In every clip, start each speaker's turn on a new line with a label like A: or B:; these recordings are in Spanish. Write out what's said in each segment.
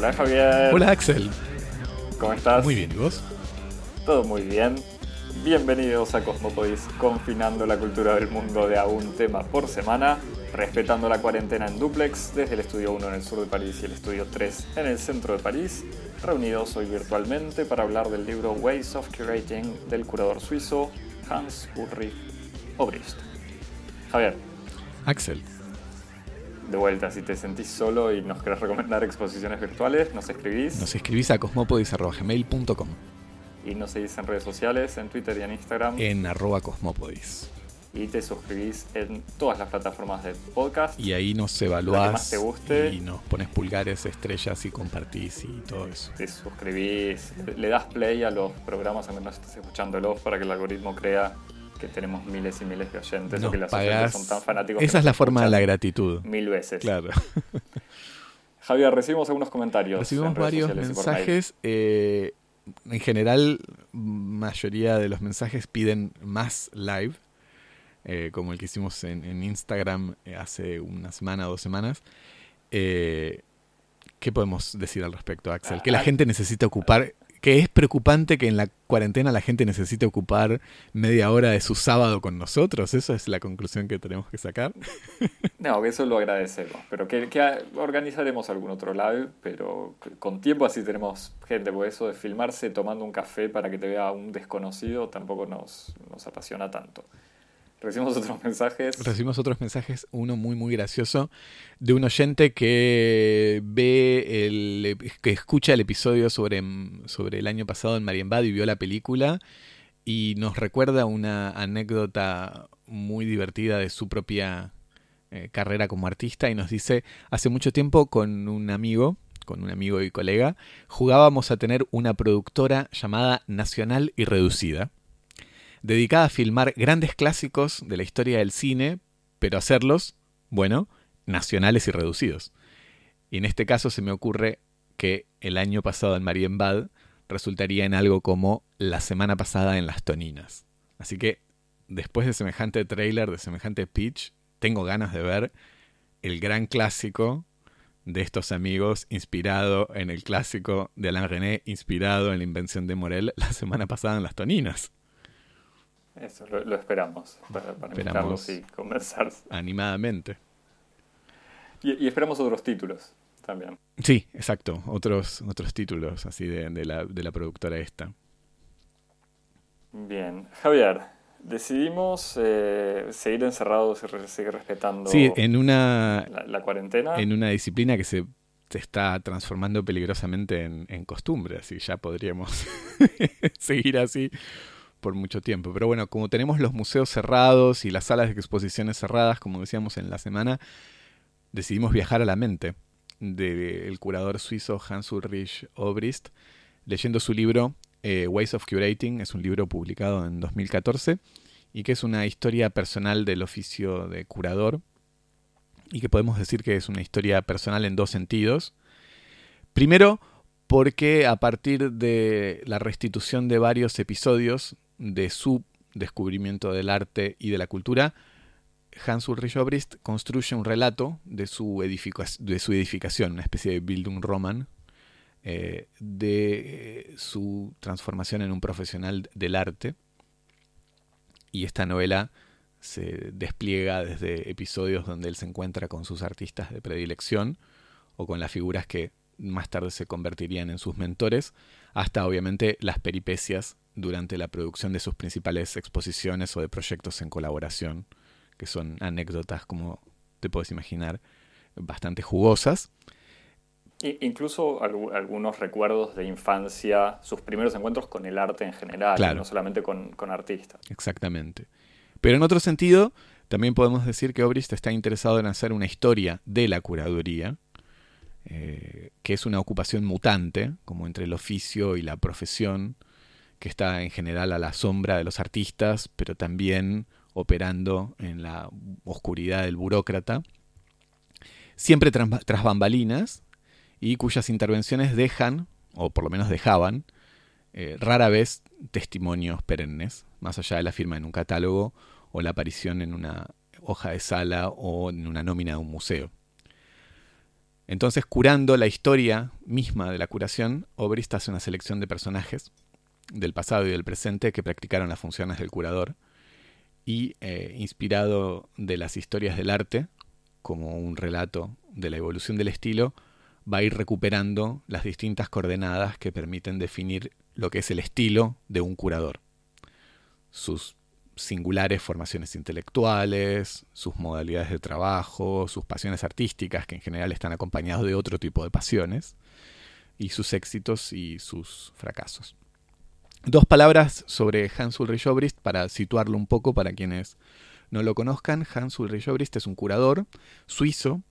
A: Hola Javier.
B: Hola Axel.
A: ¿Cómo estás?
B: Muy bien, ¿y vos?
A: Todo muy bien. Bienvenidos a Cosmopodis, confinando la cultura del mundo de a un tema por semana, respetando la cuarentena en duplex desde el estudio 1 en el sur de París y el estudio 3 en el centro de París, reunidos hoy virtualmente para hablar del libro Ways of Curating del curador suizo Hans Ulrich Obrist. Javier.
B: Axel.
A: De vuelta, si te sentís solo y nos querés recomendar exposiciones virtuales, nos escribís.
B: Nos escribís a cosmopodis.gmail.com
A: Y nos seguís en redes sociales, en Twitter y en Instagram.
B: En arroba cosmopodis.
A: Y te suscribís en todas las plataformas de podcast.
B: Y ahí nos evaluás.
A: más te guste.
B: Y nos pones pulgares, estrellas y compartís y todo eso.
A: Te suscribís, le das play a los programas en donde nos estés escuchándolos para que el algoritmo crea que tenemos miles y miles de oyentes o que las oyentes son tan fanáticos.
B: Esa es la forma de la gratitud.
A: Mil veces.
B: Claro.
A: Javier, recibimos algunos comentarios.
B: Recibimos varios mensajes. Eh, en general, mayoría de los mensajes piden más live, eh, como el que hicimos en, Instagram eh, hace una semana o dos semanas. ¿Qué podemos decir al respecto, Axel? Que la ah, gente necesita ocupar que es preocupante que en la cuarentena la gente necesite ocupar media hora de su sábado con nosotros. Esa es la conclusión que tenemos que sacar.
A: No, eso lo agradecemos. Pero que, organizaremos algún otro live, pero con tiempo así tenemos gente. Por eso de filmarse tomando un café para que te vea un desconocido tampoco nos, nos apasiona tanto. Recibimos otros mensajes.
B: Recibimos otros mensajes, uno muy muy gracioso, de un oyente que ve el que escucha el episodio sobre, sobre el año pasado en Marienbad y vio la película y nos recuerda una anécdota muy divertida de su propia eh, carrera como artista y nos dice, hace mucho tiempo con un amigo, con un amigo y colega, jugábamos a tener una productora llamada Nacional y Reducida dedicada a filmar grandes clásicos de la historia del cine, pero hacerlos, bueno, nacionales y reducidos. Y en este caso se me ocurre que el año pasado en Marienbad resultaría en algo como la semana pasada en Las Toninas. Así que, después de semejante trailer, de semejante pitch, tengo ganas de ver el gran clásico de estos amigos, inspirado en el clásico de Alain René, inspirado en la invención de Morel la semana pasada en Las Toninas.
A: Eso, lo, esperamos para, para y conversar.
B: Animadamente.
A: Y, esperamos otros títulos también.
B: Sí, exacto. Otros, otros títulos así de, de, la, de la productora esta.
A: Bien. Javier, decidimos eh, seguir encerrados y seguir respetando
B: sí, en una,
A: la, cuarentena.
B: En una disciplina que se, está transformando peligrosamente en, en costumbre, así ya podríamos seguir así por mucho tiempo. Pero bueno, como tenemos los museos cerrados y las salas de exposiciones cerradas, como decíamos en la semana, decidimos viajar a la mente del curador suizo Hans Ulrich Obrist, leyendo su libro eh, Ways of Curating, es un libro publicado en 2014 y que es una historia personal del oficio de curador y que podemos decir que es una historia personal en dos sentidos. Primero, porque a partir de la restitución de varios episodios de su descubrimiento del arte y de la cultura, Hans Ulrich Obrist construye un relato de su, de su edificación, una especie de Bildungsroman, eh, de su transformación en un profesional del arte. Y esta novela se despliega desde episodios donde él se encuentra con sus artistas de predilección o con las figuras que más tarde se convertirían en sus mentores, hasta obviamente las peripecias durante la producción de sus principales exposiciones o de proyectos en colaboración, que son anécdotas, como te puedes imaginar, bastante jugosas.
A: Incluso algunos recuerdos de infancia, sus primeros encuentros con el arte en general, no solamente con, artistas.
B: Exactamente. Pero en otro sentido, también podemos decir que Obrist está interesado en hacer una historia de la curaduría, eh, que es una ocupación mutante, como entre el oficio y la profesión, que está en general a la sombra de los artistas, pero también operando en la oscuridad del burócrata, siempre tras, bambalinas, y cuyas intervenciones dejan, o por lo menos dejaban, eh, rara vez testimonios perennes, más allá de la firma en un catálogo o la aparición en una hoja de sala o en una nómina de un museo. Entonces, curando la historia misma de la curación, Obrist hace una selección de personajes del pasado y del presente que practicaron las funciones del curador y, eh, inspirado de las historias del arte, como un relato de la evolución del estilo, va a ir recuperando las distintas coordenadas que permiten definir lo que es el estilo de un curador. Sus singulares formaciones intelectuales, sus modalidades de trabajo, sus pasiones artísticas, que en general están acompañados de otro tipo de pasiones, y sus éxitos y sus fracasos. Dos palabras sobre Hans Ulrich Obrist para situarlo un poco para quienes no lo conozcan. Hans Ulrich Obrist es un curador suizo,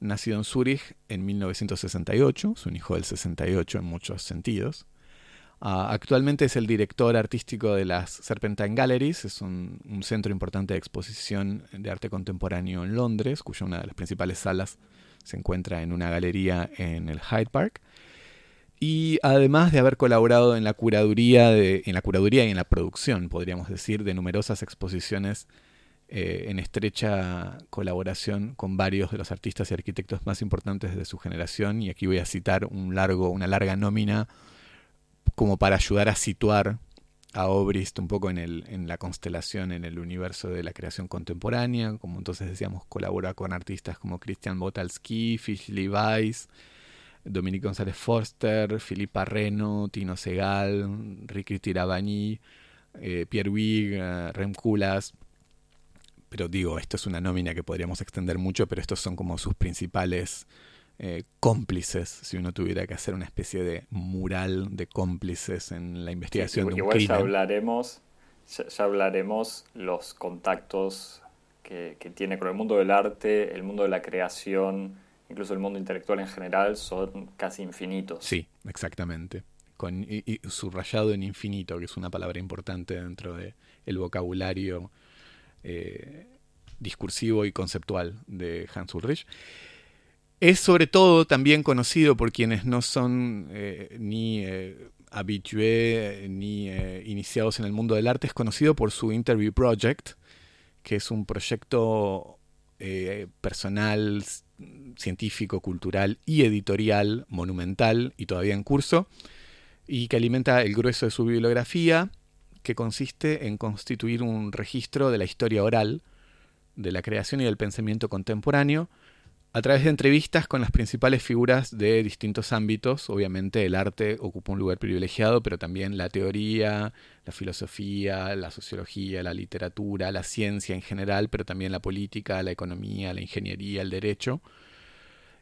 B: nacido en Zúrich en 1968, es un hijo del 68 en muchos sentidos. Ah, actualmente es el director artístico de las Serpentine Galleries, es un, centro importante de exposición de arte contemporáneo en Londres, cuya una de las principales salas se encuentra en una galería en el Hyde Park. Y además de haber colaborado en la curaduría, en la curaduría y en la producción, podríamos decir, de numerosas exposiciones eh, en estrecha colaboración con varios de los artistas y arquitectos más importantes de su generación, y aquí voy a citar un largo, una larga nómina como para ayudar a situar a Obrist un poco en, el, en la constelación, en el universo de la creación contemporánea, como entonces decíamos, colabora con artistas como Christian Botalski, Fish Levi's, Dominique González Forster, Philippe Reno, Tino Segal, Ricky Tirabani, eh, Pierre Wig, eh, Rem Koolhaas. Pero digo, esto es una nómina que podríamos extender mucho, pero estos son como sus principales eh, cómplices, si uno tuviera que hacer una especie de mural de cómplices en la investigación de un igual
A: Ya hablaremos, ya, hablaremos los contactos que, tiene con el mundo del arte, el mundo de la creación, incluso el mundo intelectual en general, son casi infinitos.
B: Sí, exactamente. Con, y, subrayado en infinito, que es una palabra importante dentro del el vocabulario eh, discursivo y conceptual de Hans Ulrich. Es sobre todo también conocido por quienes no son eh, ni eh, habitués ni eh, iniciados en el mundo del arte, es conocido por su Interview Project, que es un proyecto personal, científico, cultural y editorial monumental y todavía en curso, y que alimenta el grueso de su bibliografía, que consiste en constituir un registro de la historia oral, de la creación y del pensamiento contemporáneo, a través de entrevistas con las principales figuras de distintos ámbitos, obviamente el arte ocupa un lugar privilegiado, pero también la teoría, la filosofía, la sociología, la literatura, la ciencia en general, pero también la política, la economía, la ingeniería, el derecho.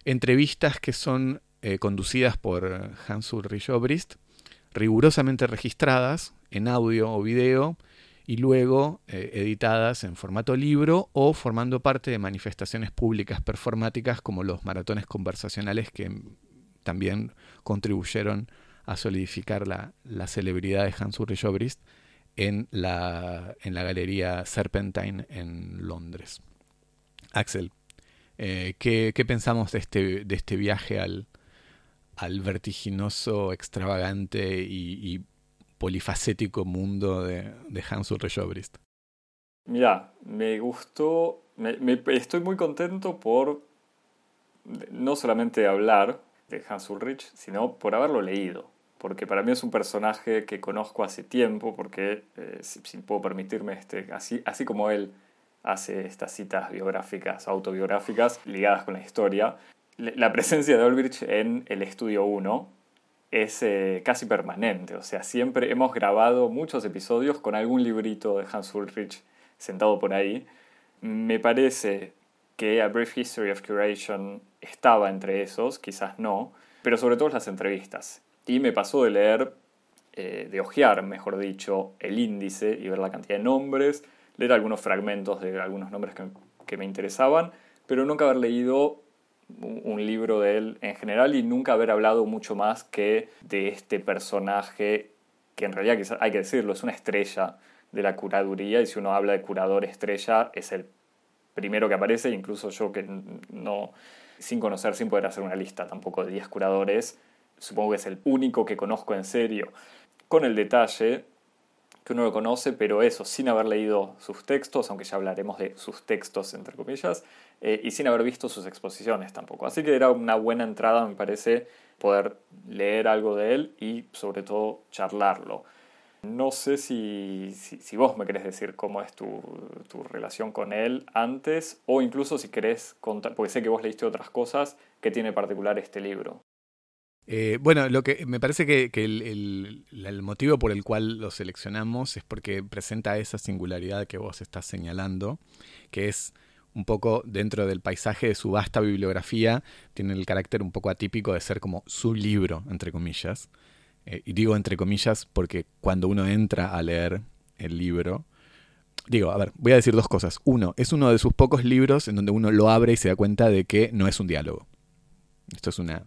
B: Entrevistas que son eh, conducidas por Hans Ulrich Obrist, rigurosamente registradas en audio o video, y luego eh, editadas en formato libro o formando parte de manifestaciones públicas performáticas como los maratones conversacionales que también contribuyeron a solidificar la, celebridad de Hans Ulrich Obrist en la, en la galería Serpentine en Londres. Axel, eh, ¿qué, pensamos de este, de este viaje al, al vertiginoso, extravagante y polifacético mundo de, Hans Ulrich Obrist.
A: Mira, me gustó, estoy muy contento por no solamente hablar de Hans Ulrich, sino por haberlo leído. Porque para mí es un personaje que conozco hace tiempo, porque, eh, si, puedo permitirme, este, así, así como él hace estas citas biográficas, autobiográficas, ligadas con la historia, la presencia de Ulrich en el estudio 1 es eh, casi permanente. O sea, siempre hemos grabado muchos episodios con algún librito de Hans Ulrich sentado por ahí. Me parece que A Brief History of Curation estaba entre esos, quizás no, pero sobre todo las entrevistas. Y me pasó de leer, eh, de hojear, mejor dicho, el índice y ver la cantidad de nombres, leer algunos fragmentos de algunos nombres que, que me interesaban, pero nunca haber leído un libro de él en general y nunca haber hablado mucho más que de este personaje que en realidad hay que decirlo, es una estrella de la curaduría y si uno habla de curador estrella es el primero que aparece, incluso yo que no, sin conocer, sin poder hacer una lista tampoco de 10 curadores, supongo que es el único que conozco en serio, con el detalle que uno lo conoce, pero eso, sin haber leído sus textos, aunque ya hablaremos de sus textos, entre comillas, eh, y sin haber visto sus exposiciones tampoco. Así que era una buena entrada, me parece, poder leer algo de él y sobre todo charlarlo. No sé si, si, vos me querés decir cómo es tu, tu, relación con él antes o incluso si querés contar, porque sé que vos leíste otras cosas, ¿qué tiene particular este libro?
B: Eh, bueno, lo que me parece que, el, el, motivo por el cual lo seleccionamos es porque presenta esa singularidad que vos estás señalando, que es un poco dentro del paisaje de su vasta bibliografía, tiene el carácter un poco atípico de ser como su libro, entre comillas. Eh, y digo entre comillas porque cuando uno entra a leer el libro, digo, a ver, voy a decir dos cosas. Uno, es uno de sus pocos libros en donde uno lo abre y se da cuenta de que no es un diálogo. Esto es una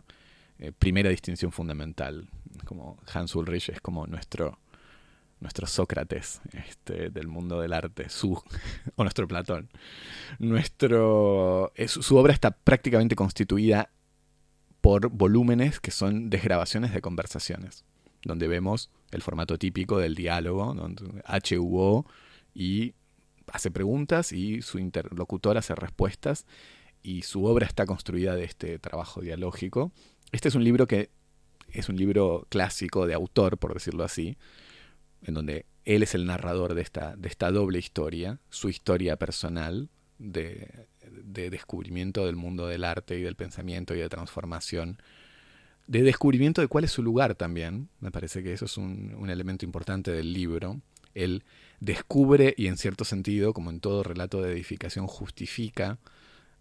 B: eh, primera distinción fundamental. Como Hans Ulrich es como nuestro, nuestro Sócrates este, del mundo del arte, su, o nuestro Platón. Nuestro, su obra está prácticamente constituida por volúmenes que son desgrabaciones de conversaciones, donde vemos el formato típico del diálogo, donde HUO y hace preguntas y su interlocutor hace respuestas y su obra está construida de este trabajo dialógico. Este es un libro que es un libro clásico de autor, por decirlo así, en donde él es el narrador de esta, de esta doble historia, su historia personal de, de descubrimiento del mundo del arte y del pensamiento y de transformación, de descubrimiento de cuál es su lugar también, me parece que eso es un, elemento importante del libro, él descubre y en cierto sentido, como en todo relato de edificación, justifica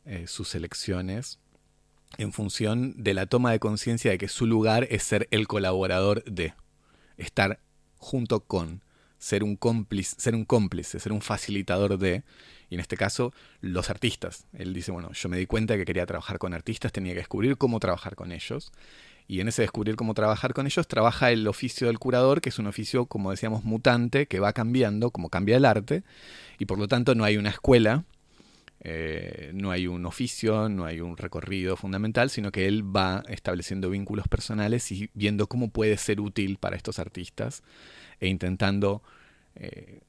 B: eh, sus elecciones en función de la toma de conciencia de que su lugar es ser el colaborador de, estar junto con, ser un cómplice, ser un cómplice, ser un facilitador de, y en este caso, los artistas. Él dice, bueno, yo me di cuenta que quería trabajar con artistas, tenía que descubrir cómo trabajar con ellos. Y en ese descubrir cómo trabajar con ellos, trabaja el oficio del curador, que es un oficio, como decíamos, mutante, que va cambiando, como cambia el arte, y por lo tanto no hay una escuela, eh, no hay un oficio, no hay un recorrido fundamental, sino que él va estableciendo vínculos personales y viendo cómo puede ser útil para estos artistas e intentando eh,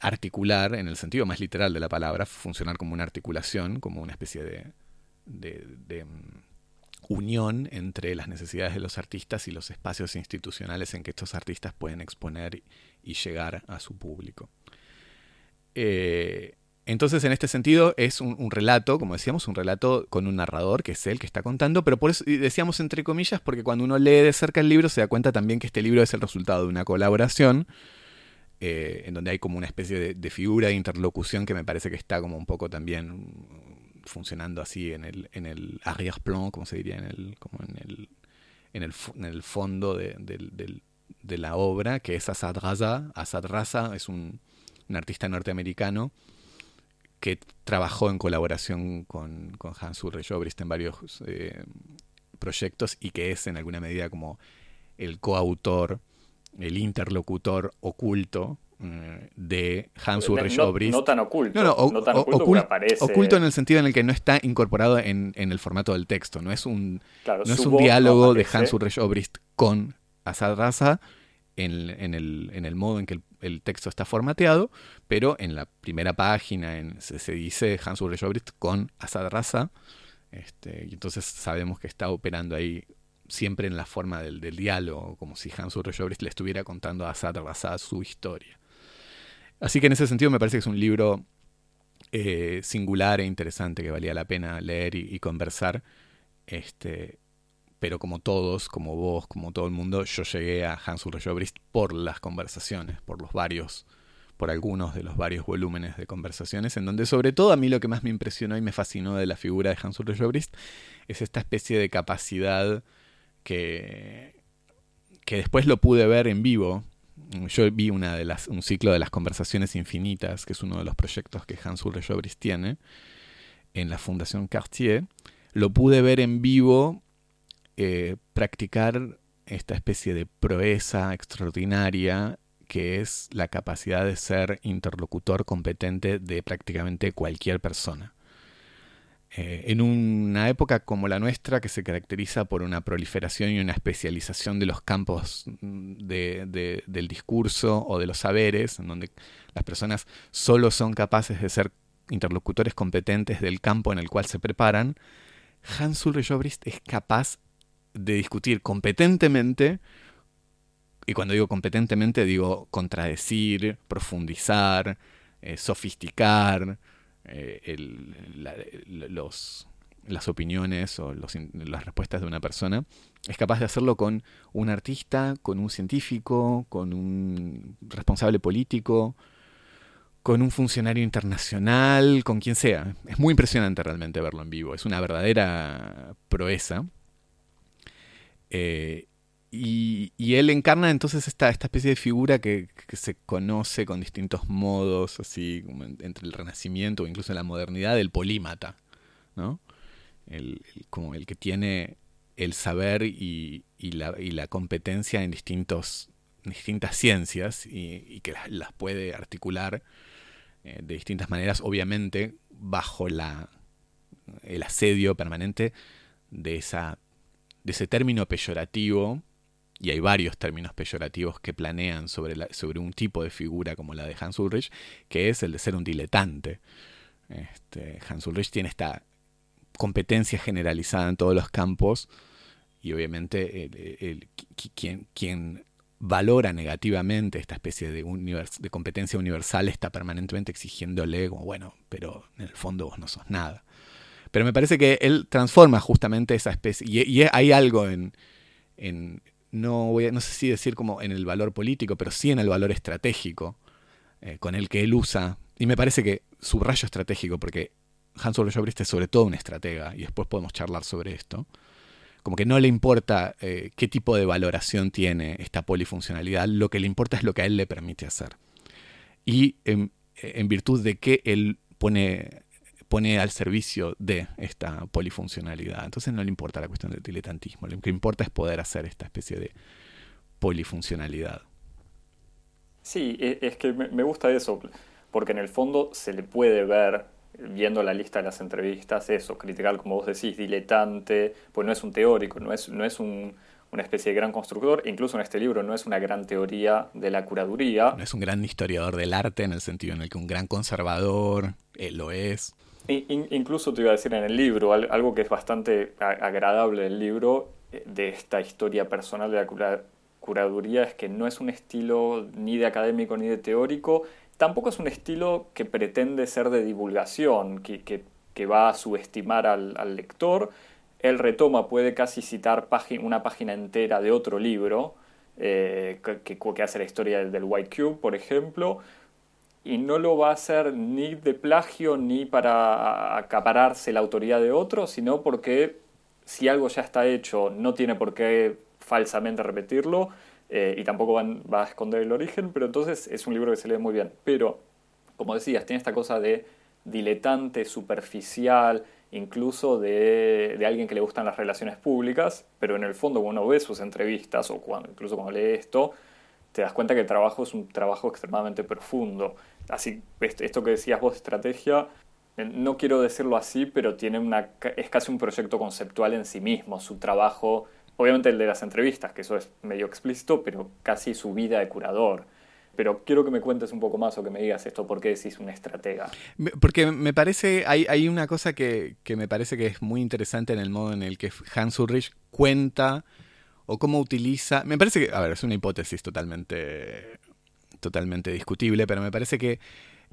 B: articular, en el sentido más literal de la palabra, funcionar como una articulación, como una especie de, mm, unión entre las necesidades de los artistas y los espacios institucionales en que estos artistas pueden exponer y llegar a su público. Eh, entonces, en este sentido, es un, relato, como decíamos, un relato con un narrador, que es él que está contando, pero por eso decíamos entre comillas, porque cuando uno lee de cerca el libro se da cuenta también que este libro es el resultado de una colaboración eh, en donde hay como una especie de, figura de interlocución que me parece que está como un poco también funcionando así en el, en el arrière-plan, como se diría, en el, como en el, en el, en fondo de, la obra, que es Asad Raza. Asad Raza es un artista norteamericano que trabajó en colaboración con, con Hans Ulrich Obrist en varios eh, proyectos y que es en alguna medida como el coautor el interlocutor oculto eh, de Hans Ulrich Obrist.
A: No tan oculto. No, tan oculto, aparece...
B: oculto en el sentido en el que no está incorporado en, el formato del texto. No es un, no es un diálogo de Hans Ulrich Obrist con Asad Raza en, el, modo en que el, texto está formateado, pero en la primera página se, dice Hans Ulrich con Asad Raza. Este, y entonces sabemos que está operando ahí siempre en la forma del, diálogo, como si Hans Ulrich le estuviera contando a Asad Raza su historia. Así que en ese sentido me parece que es un libro eh, singular e interesante que valía la pena leer y, conversar. Este, pero como todos, como vos, como todo el mundo, yo llegué a Hans Ulrich Obrist por las conversaciones, por los varios, por algunos de los varios volúmenes de conversaciones, en donde sobre todo a mí lo que más me impresionó y me fascinó de la figura de Hans Ulrich Obrist es esta especie de capacidad que, que después lo pude ver en vivo. Yo vi una de las, un ciclo de las conversaciones infinitas, que es uno de los proyectos que Hans Ulrich Obrist tiene en la Fundación Cartier. Lo pude ver en vivo eh, practicar esta especie de proeza extraordinaria que es la capacidad de ser interlocutor competente de prácticamente cualquier persona. Eh, en una época como la nuestra, que se caracteriza por una proliferación y una especialización de los campos mm, del discurso o de los saberes, en donde las personas solo son capaces de ser interlocutores competentes del campo en el cual se preparan, Hans Ulrich Obrist es capaz de discutir competentemente, y cuando digo competentemente digo contradecir, profundizar, eh, sofisticar, eh, los, las opiniones o las respuestas de una persona, es capaz de hacerlo con un artista, con un científico, con un responsable político, con un funcionario internacional, con quien sea. Es muy impresionante realmente verlo en vivo, es una verdadera proeza. Eh, y, él encarna entonces esta, esta especie de figura que, se conoce con distintos modos, así entre el Renacimiento o incluso la modernidad, del polímata, ¿no? El, como el que tiene el saber y, la, y la, competencia en distintos, distintas ciencias y, que las, puede articular eh, de distintas maneras, obviamente bajo la, el asedio permanente de, esa, de ese término peyorativo y hay varios términos peyorativos que planean sobre, sobre un tipo de figura como la de Hans Ulrich, que es el de ser un diletante. Este, Hans Ulrich tiene esta competencia generalizada en todos los campos y obviamente el, quien, quien, valora negativamente esta especie de, de competencia universal está permanentemente exigiéndole como, bueno, pero en el fondo vos no sos nada. Pero me parece que él transforma justamente esa especie, y, hay algo en, no, no sé si decir como en el valor político, pero sí en el valor estratégico eh, con el que él usa. Y me parece que subrayo estratégico, porque Hans Obrist es sobre todo un estratega, y después podemos charlar sobre esto. Como que no le importa eh, qué tipo de valoración tiene esta polifuncionalidad, lo que le importa es lo que a él le permite hacer. Y en, en virtud de que él pone pone al servicio de esta polifuncionalidad. Entonces no le importa la cuestión del diletantismo, lo que importa es poder hacer esta especie de polifuncionalidad.
A: Sí, e, es que me gusta eso, porque en el fondo se le puede ver, viendo la lista de las entrevistas, eso, criticar, como vos decís, diletante, pues no es un teórico, no es, no es una especie de gran constructor, incluso en este libro no es una gran teoría de la curaduría.
B: No es un gran historiador del arte en el sentido en el que un gran conservador eh, lo es
A: incluso te iba a decir en el libro, algo que es bastante agradable del libro, eh, de esta historia personal de la curaduría, es que no es un estilo ni de académico ni de teórico, tampoco es un estilo que pretende ser de divulgación, que, va a subestimar al, lector. Él retoma, puede casi citar una página entera de otro libro, eh, que, que, hace la historia del White Cube, por ejemplo, y no lo va a hacer ni de plagio ni para acapararse la autoridad de otro, sino porque si algo ya está hecho no tiene por qué falsamente repetirlo eh, y tampoco va a esconder el origen, pero entonces es un libro que se lee muy bien. Pero, como decías, tiene esta cosa de diletante, superficial, incluso de, de, alguien que le gustan las relaciones públicas, pero en el fondo cuando uno ve sus entrevistas o cuando, incluso cuando lee esto, te das cuenta que el trabajo es un trabajo extremadamente profundo. Así, esto que decías vos, estrategia, eh, no quiero decirlo así, pero tiene una, es casi un proyecto conceptual en sí mismo, su trabajo, obviamente el de las entrevistas, que eso es medio explícito, pero casi su vida de curador. Pero quiero que me cuentes un poco más o que me digas esto, ¿por qué decís una estratega?
B: Porque me parece, hay, hay una cosa que, que me parece que es muy interesante en el modo en el que Hans Ulrich cuenta o cómo utiliza. Me parece que, a ver, es una hipótesis totalmente, totalmente discutible, pero me parece que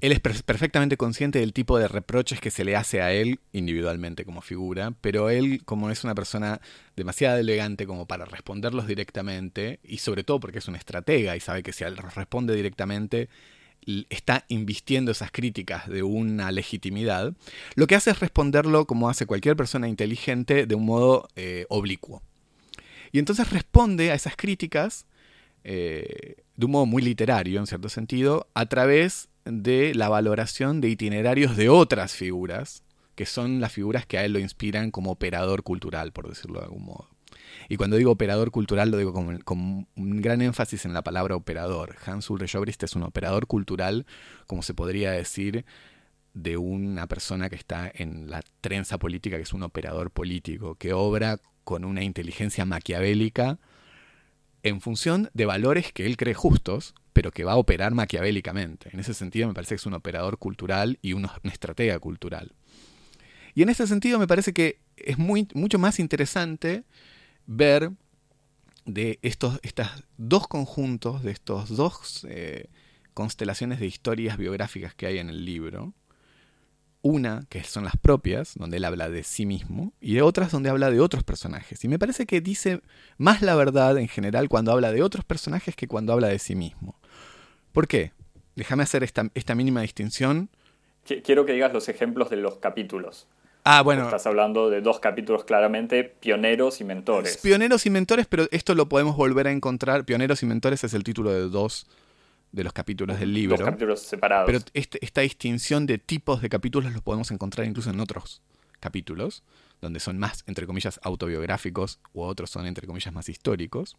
B: él es perfectamente consciente del tipo de reproches que se le hace a él individualmente como figura, pero él, como es una persona demasiado elegante como para responderlos directamente, y sobre todo porque es un estratega y sabe que si él responde directamente, está invistiendo esas críticas de una legitimidad, lo que hace es responderlo como hace cualquier persona inteligente de un modo eh, oblicuo. Y entonces responde a esas críticas eh, de un modo muy literario, en cierto sentido, a través de la valoración de itinerarios de otras figuras, que son las figuras que a él lo inspiran como operador cultural, por decirlo de algún modo. Y cuando digo operador cultural, lo digo con, con un gran énfasis en la palabra operador. Hans Ulrich Obrist es un operador cultural, como se podría decir, de una persona que está en la trenza política, que es un operador político, que obra con una inteligencia maquiavélica en función de valores que él cree justos, pero que va a operar maquiavélicamente. En ese sentido me parece que es un operador cultural y una, estratega cultural. Y en ese sentido me parece que es mucho más interesante ver de estos dos conjuntos, de estos dos eh, constelaciones de historias biográficas que hay en el libro, una, que son las propias, donde él habla de sí mismo, y de otras donde habla de otros personajes. Y me parece que dice más la verdad en general cuando habla de otros personajes que cuando habla de sí mismo. ¿Por qué? Déjame hacer esta, esta mínima distinción.
A: Quiero que digas los ejemplos de los capítulos.
B: Ah, bueno.
A: Estás hablando de dos capítulos claramente, pioneros y mentores.
B: Pioneros y mentores, pero esto lo podemos volver a encontrar. Pioneros y mentores es el título de dos de los capítulos del libro.
A: Dos capítulos separados.
B: Pero este, esta distinción de tipos de capítulos los podemos encontrar incluso en otros capítulos, donde son más, entre comillas, autobiográficos u otros son, entre comillas, más históricos.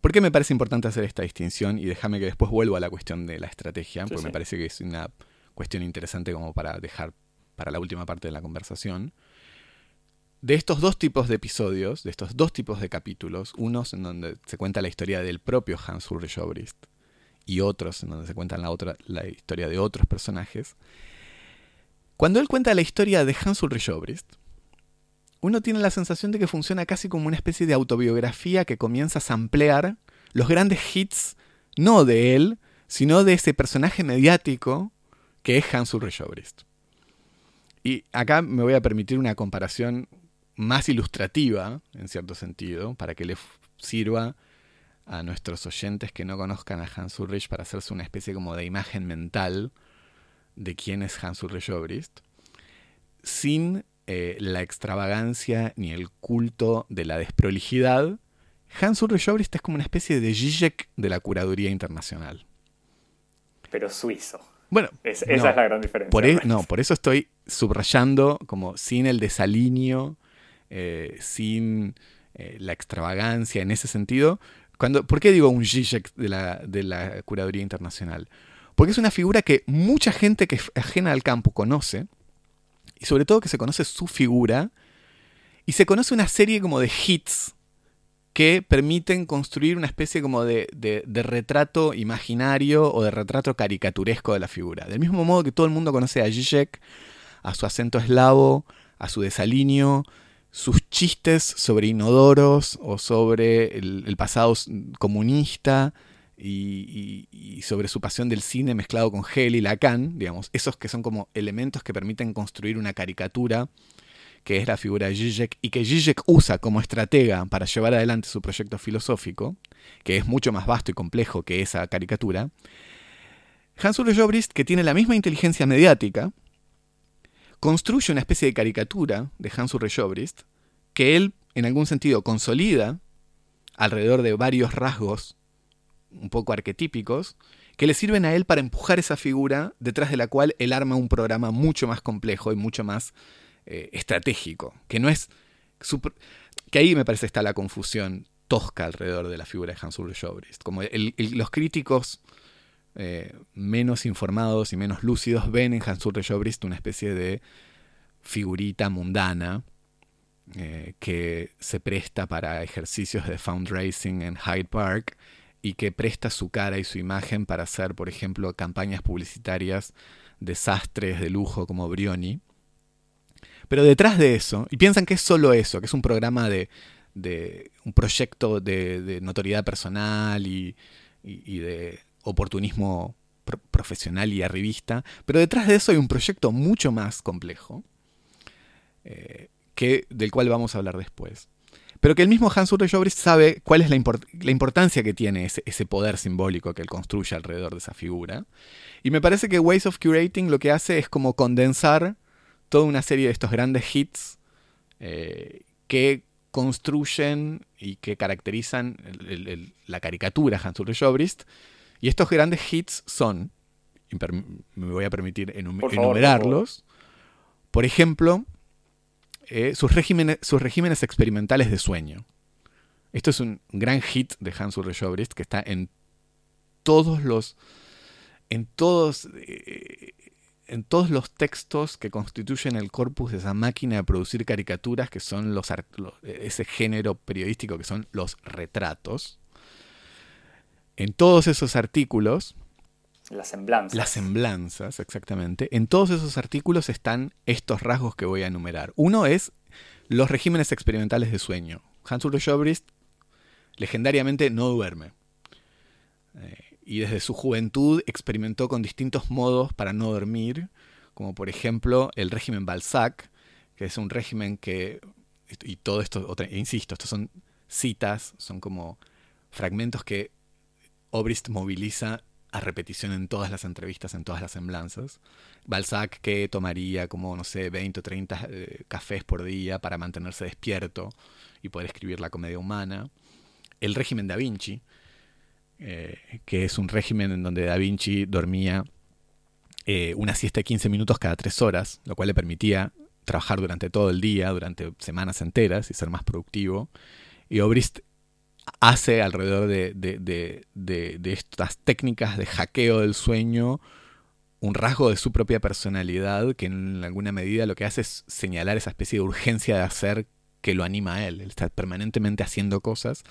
B: ¿Por qué me parece importante hacer esta distinción? Y déjame que después vuelva a la cuestión de la estrategia, porque me parece que es una cuestión interesante como para dejar para la última parte de la conversación. De estos dos tipos de episodios, de estos dos tipos de capítulos, unos en donde se cuenta la historia del propio Hans Ulrich Obrist, y otros en donde se cuenta la, otra, la historia de otros personajes. Cuando él cuenta la historia de Hans Ulrich Obrist, uno tiene la sensación de que funciona casi como una especie de autobiografía que comienza a samplear los grandes hits, no de él, sino de ese personaje mediático que es Hans Ulrich Obrist. Y acá me voy a permitir una comparación más ilustrativa, en cierto sentido, para que le sirva a nuestros oyentes que no conozcan a Hans Ulrich para hacerse una especie como de imagen mental de quién es Hans Ulrich Obrist, sin eh, la extravagancia ni el culto de la desprolijidad, Hans Ulrich Obrist es como una especie de Zizek de la curaduría internacional.
A: Pero suizo.
B: Bueno,
A: esa es la gran diferencia.
B: Por e, no, por eso estoy subrayando como sin el desalineo, eh, sin eh, la extravagancia en ese sentido, ¿Por qué digo un Zizek de la, de la curaduría internacional? Porque es una figura que mucha gente que es ajena al campo conoce, y sobre todo que se conoce su figura, y se conoce una serie como de hits que permiten construir una especie como de, de, retrato imaginario o de retrato caricaturesco de la figura. Del mismo modo que todo el mundo conoce a Zizek, a su acento eslavo, a su desalineo, sus chistes sobre inodoros o sobre el, pasado comunista y, sobre su pasión del cine mezclado con Hegel y Lacan, digamos, esos que son como elementos que permiten construir una caricatura que es la figura de Zizek y que Zizek usa como estratega para llevar adelante su proyecto filosófico, que es mucho más vasto y complejo que esa caricatura, Hans Ulrich Obrist, que tiene la misma inteligencia mediática, construye una especie de caricatura de Hans Ulrich Obrist que él, en algún sentido, consolida alrededor de varios rasgos un poco arquetípicos que le sirven a él para empujar esa figura detrás de la cual él arma un programa mucho más complejo y mucho más eh, estratégico, que no es... que ahí me parece está la confusión tosca alrededor de la figura de Hans Ulrich Obrist. Como los críticos eh, menos informados y menos lúcidos ven en Hans Ulrich Obrist una especie de figurita mundana eh, que se presta para ejercicios de fundraising en Hyde Park y que presta su cara y su imagen para hacer, por ejemplo, campañas publicitarias desastres de lujo como Brioni. Pero detrás de eso, y piensan que es solo eso, que es un programa de, de un proyecto de, notoriedad personal y de oportunismo profesional y arribista, pero detrás de eso hay un proyecto mucho más complejo, eh, que, del cual vamos a hablar después. Pero que el mismo Hans Ulrich Obrist sabe cuál es la, importancia que tiene ese, poder simbólico que él construye alrededor de esa figura. Y me parece que Ways of Curating lo que hace es como condensar toda una serie de estos grandes hits eh, que construyen y que caracterizan la caricatura Hans Ulrich Obrist y estos grandes hits son, me voy a permitir enumerarlos, por, ejemplo, eh, sus, regímenes, sus regímenes experimentales de sueño. Esto es un gran hit de Hans Ulrich Obrist que está en todos los en todos eh, en todos los textos que constituyen el corpus de esa máquina de producir caricaturas, que son los, ese género periodístico que son los retratos, en todos esos artículos,
A: las semblanzas.
B: Las semblanzas, exactamente. En todos esos artículos están estos rasgos que voy a enumerar. Uno es los regímenes experimentales de sueño. Hans Ulrich Obrist legendariamente no duerme. Eh, y desde su juventud experimentó con distintos modos para no dormir, como por ejemplo el régimen Balzac, que es un régimen que, y todo esto, insisto, estos son citas, son como fragmentos que Obrist moviliza a repetición en todas las entrevistas, en todas las semblanzas. Balzac que tomaría como, no sé, 20 o 30 eh, cafés por día para mantenerse despierto y poder escribir la comedia humana. El régimen Da Vinci, eh, que es un régimen en donde Da Vinci dormía eh, una siesta de 15 minutos cada 3 horas, lo cual le permitía trabajar durante todo el día, durante semanas enteras y ser más productivo. Y Obrist hace alrededor de, de, estas técnicas de hackeo del sueño un rasgo de su propia personalidad que en alguna medida lo que hace es señalar esa especie de urgencia de hacer que lo anima a él. Él está permanentemente haciendo cosas.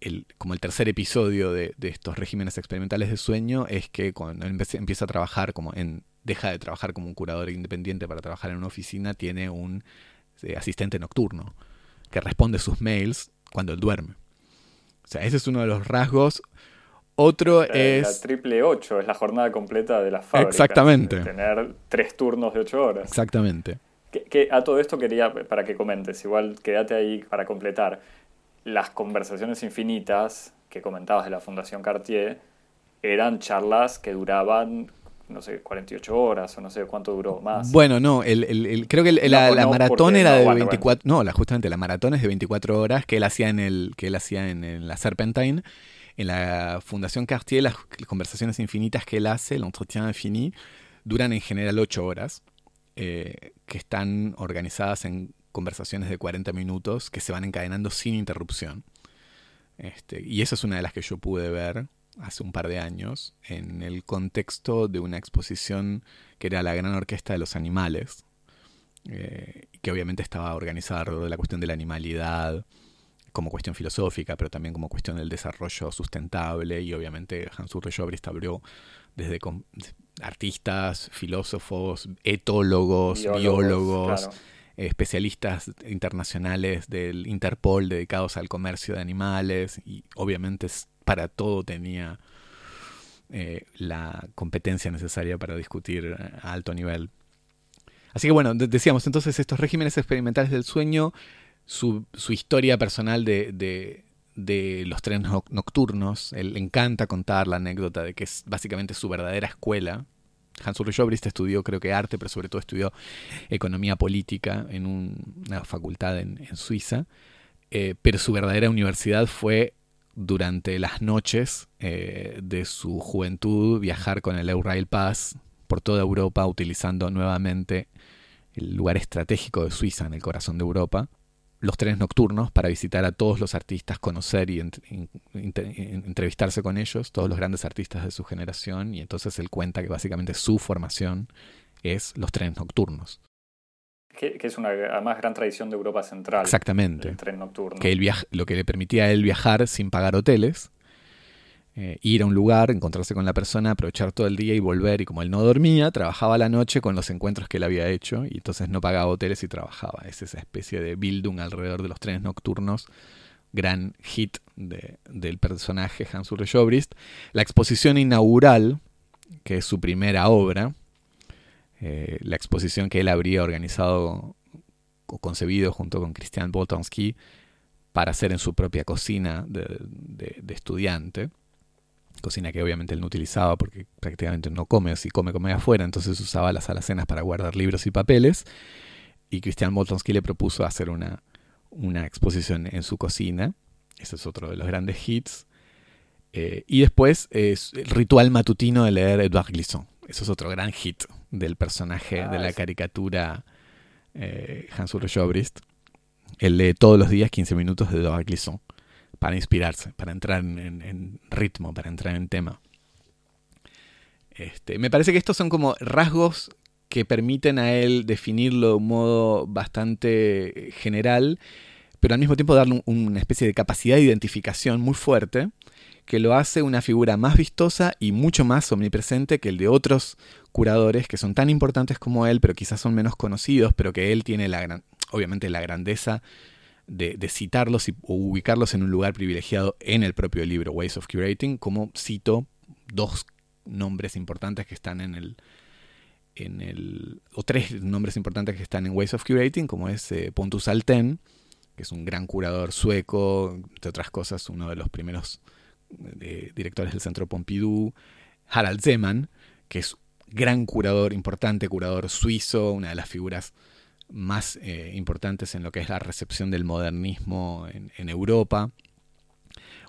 B: El, como el tercer episodio de, estos regímenes experimentales de sueño es que cuando empieza a trabajar como en deja de trabajar como un curador independiente para trabajar en una oficina tiene un eh, asistente nocturno que responde sus mails cuando él duerme. O sea, ese es uno de los rasgos. Otro es.
A: La triple 8 es la jornada completa de la fábrica.
B: Exactamente.
A: tener tres turnos de ocho horas.
B: Exactamente.
A: Que, a todo esto quería, para que comentes, igual quédate ahí para completar. Las conversaciones infinitas que comentabas de la Fundación Cartier eran charlas que duraban no sé, 48 horas o no sé cuánto duró más.
B: Bueno, no, el, creo que la, maratón era de 24, no, la, justamente la maratón es de 24 horas que él hacía en el que él hacía en, la Serpentine. En la Fundación Cartier las, conversaciones infinitas que él hace, l'entretien infini, duran en general 8 horas, eh, que están organizadas en conversaciones de 40 minutos que se van encadenando sin interrupción. Este, y esa es una de las que yo pude ver hace un par de años en el contexto de una exposición que era la Gran Orquesta de los Animales, eh, que obviamente estaba organizada alrededor de la cuestión de la animalidad como cuestión filosófica, pero también como cuestión del desarrollo sustentable y obviamente Hans Ulrich Obrist abrió desde artistas, filósofos, etólogos, biólogos, especialistas internacionales del Interpol dedicados al comercio de animales y obviamente para todo tenía eh, la competencia necesaria para discutir a alto nivel. Así que bueno, decíamos entonces estos regímenes experimentales del sueño, su, historia personal de, los trenes nocturnos, él le encanta contar la anécdota de que es básicamente su verdadera escuela. Hans Ulrich Obrist estudió creo que arte, pero sobre todo estudió economía política en una facultad en, Suiza. Eh, pero su verdadera universidad fue durante las noches eh, de su juventud viajar con el Eurail Pass por toda Europa utilizando nuevamente el lugar estratégico de Suiza en el corazón de Europa, los trenes nocturnos para visitar a todos los artistas, conocer y entrevistarse con ellos, todos los grandes artistas de su generación, y entonces él cuenta que básicamente su formación es los trenes nocturnos.
A: Que, es una además gran tradición de Europa Central.
B: Exactamente.
A: El tren nocturno.
B: Que él lo que le permitía a él viajar sin pagar hoteles, eh, ir a un lugar, encontrarse con la persona, aprovechar todo el día y volver. Y como él no dormía, trabajaba la noche con los encuentros que él había hecho y entonces no pagaba hoteles y trabajaba. Es esa especie de Bildung alrededor de los trenes nocturnos. Gran hit del personaje Hans Ulrich Obrist. La exposición inaugural, que es su primera obra, eh, la exposición que él habría organizado o concebido junto con Christian Boltanski para hacer en su propia cocina de, estudiante. Cocina que obviamente él no utilizaba porque prácticamente no come si come, come afuera, entonces usaba las alacenas para guardar libros y papeles. Y Christian Boltanski le propuso hacer una, una exposición en su cocina. Ese es otro de los grandes hits. Eh, y después es el ritual matutino de leer Edouard Glissant. Eso es otro gran hit del personaje de la ah, caricatura eh, Hans Ulrich Obrist. Él lee todos los días 15 minutos de Edouard Glissant para inspirarse, para entrar en, ritmo, para entrar en tema. Este, me parece que estos son como rasgos que permiten a él definirlo de un modo bastante general, pero al mismo tiempo darle una especie de capacidad de identificación muy fuerte que lo hace una figura más vistosa y mucho más omnipresente que el de otros curadores que son tan importantes como él, pero quizás son menos conocidos, pero que él tiene la gran, obviamente la grandeza de, citarlos y, ubicarlos en un lugar privilegiado en el propio libro Ways of Curating, como cito dos nombres importantes que están en el, en el, o tres nombres importantes que están en Ways of Curating, como es eh, Pontus Alten, que es un gran curador sueco, entre otras cosas, uno de los primeros directores del Centro Pompidou, Harald Zeman, que es gran curador, importante curador suizo, una de las figuras más eh, importantes en lo que es la recepción del modernismo en, Europa.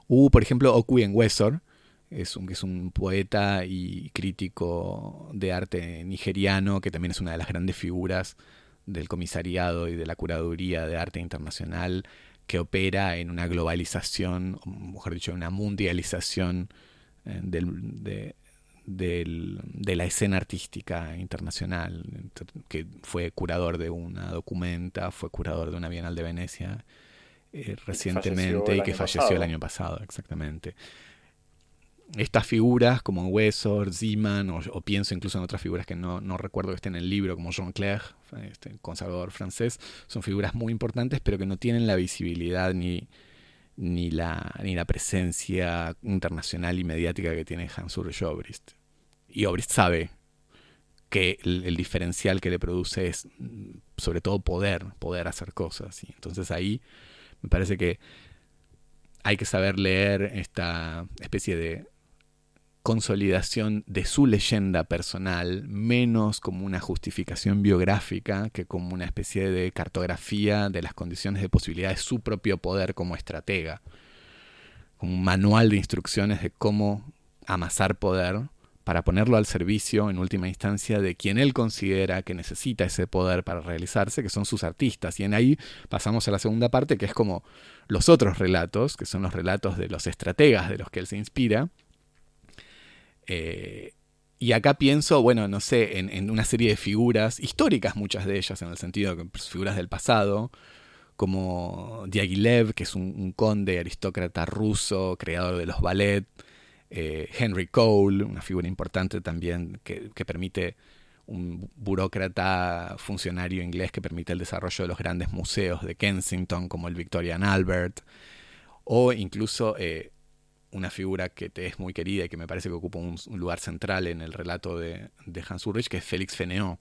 B: Hubo, por ejemplo, Okuen Wesor, es un, es un poeta y crítico de arte nigeriano, que también es una de las grandes figuras del comisariado y de la curaduría de arte internacional que opera en una globalización, o mejor dicho, una mundialización eh, de, la escena artística internacional, que fue curador de una documenta, fue curador de una Bienal de Venecia eh, recientemente y que falleció el año pasado, exactamente estas figuras como Wessor, Zeman, o, pienso incluso en otras figuras que no, recuerdo que estén en el libro, como Jean Clair, este conservador francés, son figuras muy importantes, pero que no tienen la visibilidad ni, ni, la, ni la presencia internacional y mediática que tiene Hans-Ulrich Obrist. Y Obrist sabe que el, diferencial que le produce es mm, sobre todo poder, poder hacer cosas. Y entonces ahí me parece que hay que saber leer esta especie de consolidación de su leyenda personal, menos como una justificación biográfica que como una especie de cartografía de las condiciones de posibilidad de su propio poder como estratega, como un manual de instrucciones de cómo amasar poder para ponerlo al servicio, en última instancia, de quien él considera que necesita ese poder para realizarse, que son sus artistas. Y en ahí pasamos a la segunda parte, que es como los otros relatos, que son los relatos de los estrategas de los que él se inspira, eh, y acá pienso, bueno, no sé, en, una serie de figuras, históricas muchas de ellas, en el sentido de figuras del pasado, como Diaghilev, que es un, conde aristócrata ruso, creador de los ballet, eh, Henry Cole, una figura importante también que, que, permite un burócrata funcionario inglés que permite el desarrollo de los grandes museos de Kensington, como el Victorian Albert, o incluso eh, una figura que te es muy querida y que me parece que ocupa un, lugar central en el relato de, Hans Ulrich, que es Félix Feneau.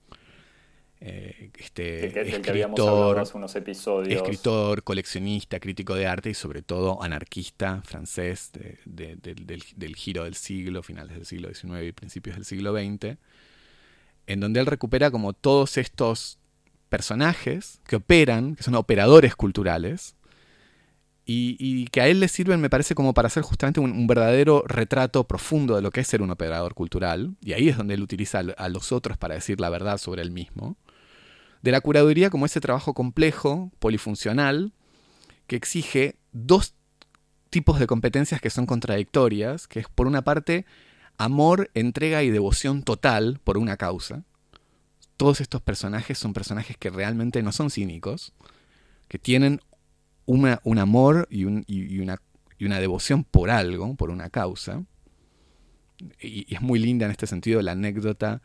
B: Eh, este escritor,
A: unos episodios.
B: escritor, coleccionista, crítico de arte y sobre todo anarquista francés del, giro del siglo, finales del siglo XIX y principios del siglo XX, en donde él recupera como todos estos personajes que operan, que son operadores culturales, y, que a él le sirven, me parece, como para hacer justamente un, verdadero retrato profundo de lo que es ser un operador cultural, y ahí es donde él utiliza a los otros para decir la verdad sobre él mismo, de la curaduría como ese trabajo complejo, polifuncional, que exige dos tipos de competencias que son contradictorias, que es por una parte amor, entrega y devoción total por una causa. Todos estos personajes son personajes que realmente no son cínicos, que tienen un amor y, una, una, devoción por algo, por una causa. Y, es muy linda en este sentido la anécdota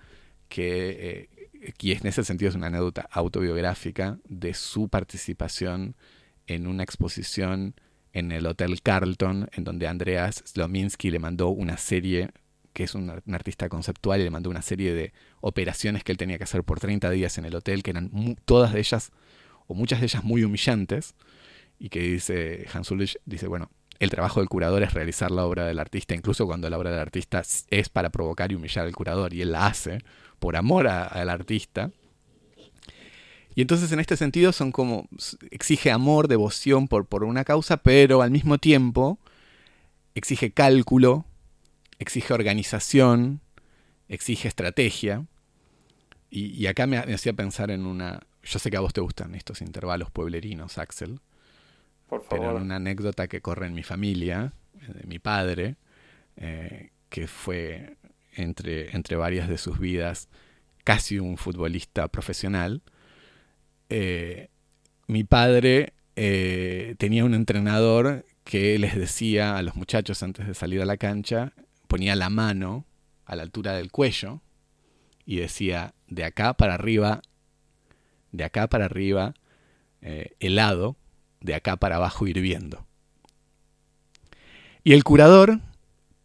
B: que, eh, y en ese sentido es una anécdota autobiográfica de su participación en una exposición en el Hotel Carlton, en donde Andreas Slominski le mandó una serie, que es un, artista conceptual, y le mandó una serie de operaciones que él tenía que hacer por 30 días en el hotel, que eran todas de ellas, o muchas de ellas muy humillantes, y que dice Hans Ulrich, dice, bueno, el trabajo del curador es realizar la obra del artista, incluso cuando la obra del artista es para provocar y humillar al curador, y él la hace por amor al artista. Y entonces en este sentido son como, exige amor, devoción por, por una causa, pero al mismo tiempo exige cálculo, exige organización, exige estrategia. Y, acá me, me, hacía pensar en una... Yo sé que a vos te gustan estos intervalos pueblerinos, Axel. Pero una anécdota que corre en mi familia, de mi padre, eh, que fue entre, entre varias de sus vidas, casi un futbolista profesional. Eh, mi padre eh, tenía un entrenador que les decía a los muchachos antes de salir a la cancha, ponía la mano a la altura del cuello y decía, de acá para arriba, de acá para arriba, eh, helado, de acá para abajo hirviendo. Y el curador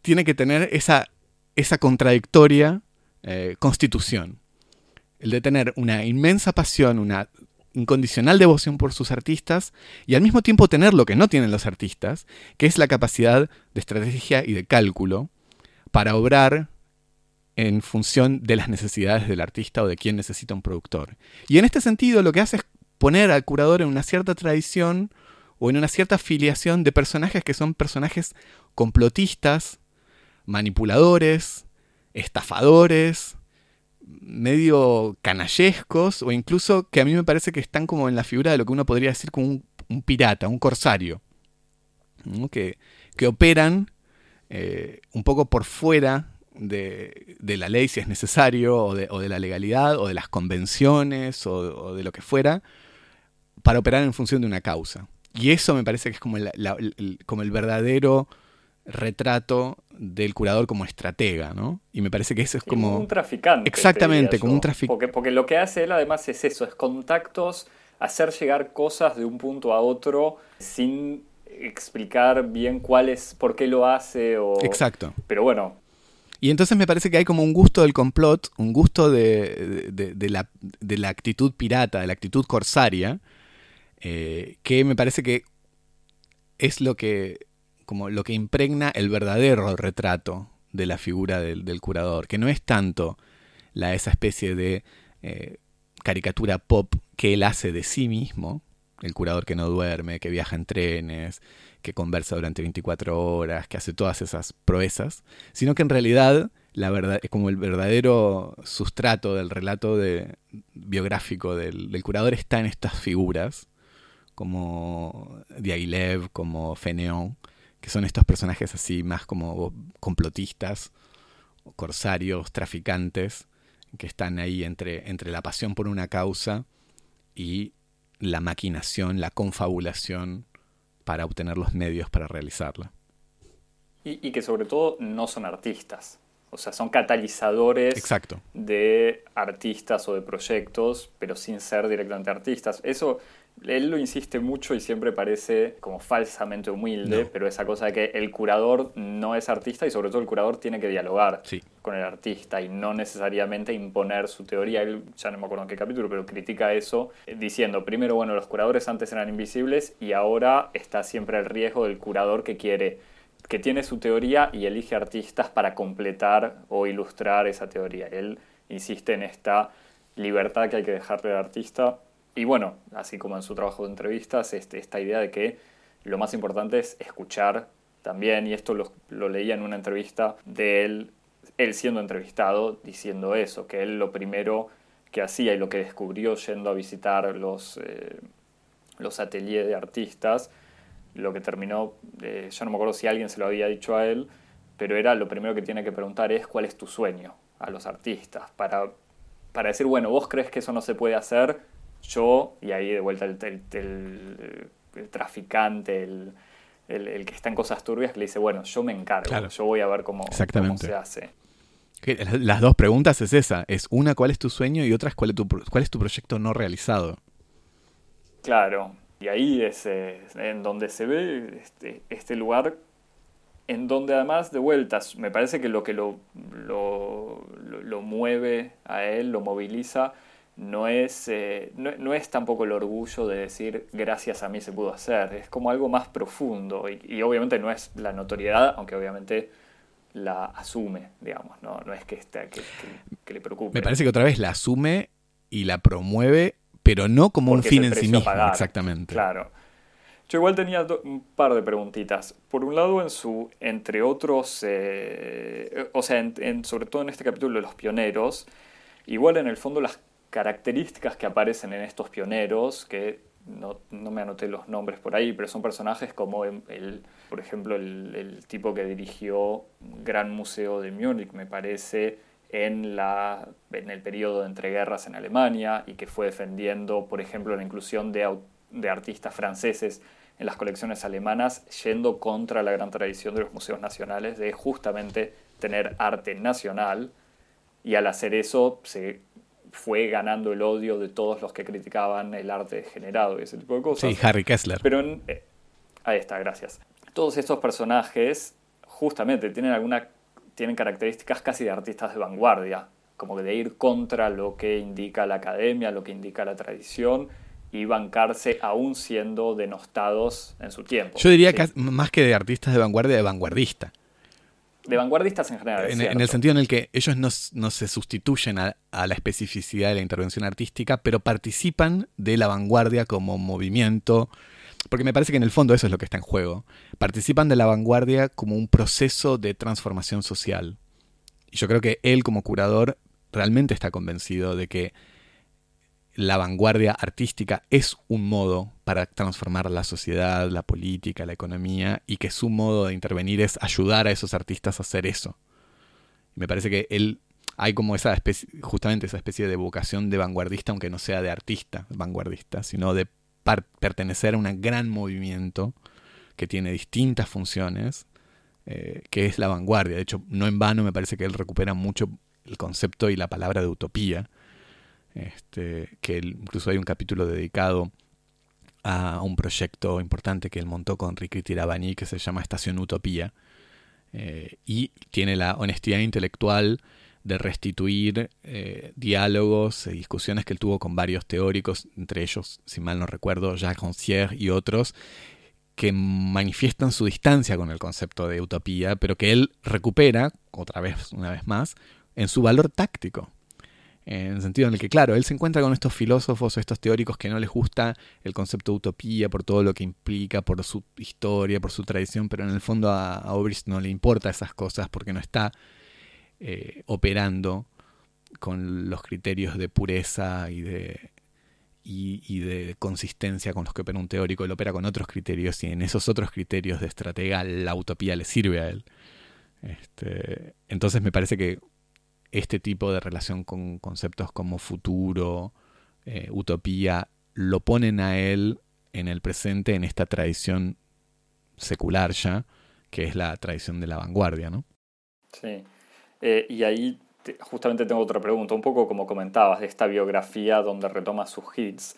B: tiene que tener esa, esa contradictoria eh, constitución. El de tener una inmensa pasión, una incondicional devoción por sus artistas y al mismo tiempo tener lo que no tienen los artistas, que es la capacidad de estrategia y de cálculo para obrar en función de las necesidades del artista o de quien necesita un productor. Y en este sentido lo que hace es poner al curador en una cierta tradición o en una cierta filiación de personajes que son personajes complotistas, manipuladores, estafadores, medio canallescos o incluso que a mí me parece que están como en la figura de lo que uno podría decir como un, pirata, un corsario, que, que, operan eh, un poco por fuera de, la ley si es necesario, o de, o de, la legalidad, o de las convenciones, o, de lo que fuera, para operar en función de una causa. Y eso me parece que es como el, como el verdadero retrato del curador como estratega, ¿no? Y me parece que eso es como...
A: un traficante.
B: Exactamente, como un traficante.
A: Porque, porque lo que hace él además es eso, es contactos, hacer llegar cosas de un punto a otro sin explicar bien cuál es, por qué lo hace o...
B: Exacto.
A: Pero bueno,
B: y entonces me parece que hay como un gusto del complot, un gusto de, de, la, de la, actitud pirata, de la actitud corsaria, eh, que me parece que es lo que, como lo que impregna el verdadero retrato de la figura del, curador, que no es tanto la, esa especie de eh, caricatura pop que él hace de sí mismo, el curador que no duerme, que viaja en trenes, que conversa durante 24 horas, que hace todas esas proezas, sino que en realidad la verdad es como el verdadero sustrato del relato de, biográfico del, curador está en estas figuras, como Diaghilev, como Fénéon, que son estos personajes así más como complotistas, corsarios, traficantes, que están ahí entre, entre la pasión por una causa y la maquinación, la confabulación para obtener los medios para realizarla.
A: Y, que sobre todo no son artistas. O sea, son catalizadores de artistas o de proyectos, pero sin ser directamente artistas. Eso él lo insiste mucho y siempre parece como falsamente humilde, pero esa cosa de que el curador no es artista y sobre todo el curador tiene que dialogar con el artista y no necesariamente imponer su teoría. Él, ya no me acuerdo en qué capítulo, pero critica eso eh, diciendo, primero, bueno, los curadores antes eran invisibles y ahora está siempre el riesgo del curador que quiere que tiene su teoría y elige artistas para completar o ilustrar esa teoría. Él insiste en esta libertad que hay que dejarle al artista y bueno, así como en su trabajo de entrevistas, este, esta idea de que lo más importante es escuchar también, y esto lo, leía en una entrevista de él, él siendo entrevistado, diciendo eso, que él lo primero que hacía y lo que descubrió yendo a visitar los, eh, los ateliers de artistas, lo que terminó, eh, yo no me acuerdo si alguien se lo había dicho a él, pero era lo primero que tiene que preguntar es cuál es tu sueño a los artistas, para, para decir, bueno, vos crees que eso no se puede hacer, yo, y ahí de vuelta el, traficante, el, que está en cosas turbias, que le dice, bueno, yo me encargo, yo voy a ver cómo, se hace.
B: Las dos preguntas es esa, es una, ¿cuál es tu sueño? Y otra es, ¿cuál es tu, cuál es tu proyecto no realizado?
A: Claro, y ahí es eh, en donde se ve este, este, lugar, en donde además de vueltas, me parece que lo que lo, lo mueve a él, lo moviliza, no es, eh, no, es tampoco el orgullo de decir gracias a mí se pudo hacer, es como algo más profundo y, obviamente no es la notoriedad, aunque obviamente la asume, digamos, no, no es que, esté, que, le preocupe.
B: Me parece que otra vez la asume y la promueve, pero no como un fin en sí mismo, exactamente.
A: Claro. Yo igual tenía un par de preguntitas. Por un lado, en su, entre otros, eh, o sea, sobre todo en este capítulo de los pioneros, igual en el fondo las características que aparecen en estos pioneros, que no, me anoté los nombres por ahí, pero son personajes como el, por ejemplo, el, tipo que dirigió Gran Museo de Múnich, me parece, en, la, en el periodo de entreguerras en Alemania y que fue defendiendo, por ejemplo, la inclusión de, de artistas franceses en las colecciones alemanas, yendo contra la gran tradición de los museos nacionales de justamente tener arte nacional y al hacer eso se fue ganando el odio de todos los que criticaban el arte generado y ese tipo de cosas.
B: Sí, Harry Kessler.
A: Pero eh, ahí está, gracias. Todos estos personajes justamente tienen alguna tienen características casi de artistas de vanguardia, como de ir contra lo que indica la academia, lo que indica la tradición y bancarse aún siendo denostados en su tiempo.
B: Yo diría que más que de artistas de vanguardia, de vanguardista.
A: De vanguardistas en general.
B: En, el sentido en el que ellos no, se sustituyen a, la especificidad de la intervención artística, pero participan de la vanguardia como movimiento. Porque me parece que en el fondo eso es lo que está en juego. Participan de la vanguardia como un proceso de transformación social. Y yo creo que él como curador realmente está convencido de que la vanguardia artística es un modo para transformar la sociedad, la política, la economía, y que su modo de intervenir es ayudar a esos artistas a hacer eso. Me parece que él hay como esa especie, justamente esa especie de vocación de vanguardista, aunque no sea de artista vanguardista, sino de pertenecer a un gran movimiento que tiene distintas funciones, eh, que es la vanguardia. De hecho, no en vano me parece que él recupera mucho el concepto y la palabra de utopía, este, que incluso hay un capítulo dedicado a un proyecto importante que él montó con Ricky Tirabani que se llama Estación Utopía eh, y tiene la honestidad intelectual de restituir eh, diálogos e discusiones que él tuvo con varios teóricos, entre ellos, si mal no recuerdo, Jacques Rancière y otros, que manifiestan su distancia con el concepto de utopía, pero que él recupera, otra vez, una vez más, en su valor táctico en el sentido en el que, claro, él se encuentra con estos filósofos o estos teóricos que no les gusta el concepto de utopía por todo lo que implica, por su historia, por su tradición, pero en el fondo a, Obrist no le importa esas cosas porque no está eh, operando con los criterios de pureza y de, y, de consistencia con los que opera un teórico, él opera con otros criterios y en esos otros criterios de estratega la utopía le sirve a él. Este, entonces me parece que este tipo de relación con conceptos como futuro, eh, utopía, lo ponen a él en el presente en esta tradición secular ya, que es la tradición de la vanguardia, ¿no?
A: Sí. Eh, y ahí justamente tengo otra pregunta, un poco como comentabas, de esta biografía donde retoma sus hits.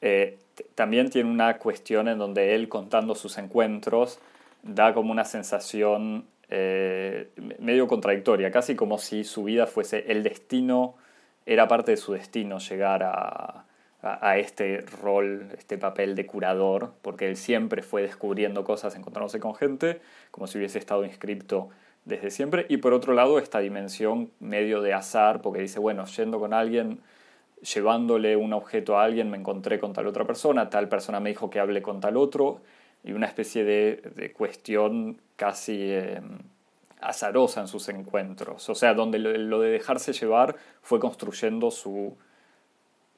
A: Eh, también tiene una cuestión en donde él contando sus encuentros da como una sensación eh, medio contradictoria, casi como si su vida fuese el destino, era parte de su destino llegar a, a, este rol, este papel de curador, porque él siempre fue descubriendo cosas, encontrándose con gente, como si hubiese estado inscripto desde siempre, y por otro lado esta dimensión medio de azar, porque dice, bueno, yendo con alguien, llevándole un objeto a alguien, me encontré con tal otra persona, tal persona me dijo que hable con tal otro, y una especie de, cuestión casi eh, azarosa en sus encuentros. O sea, donde lo, de dejarse llevar fue construyendo su,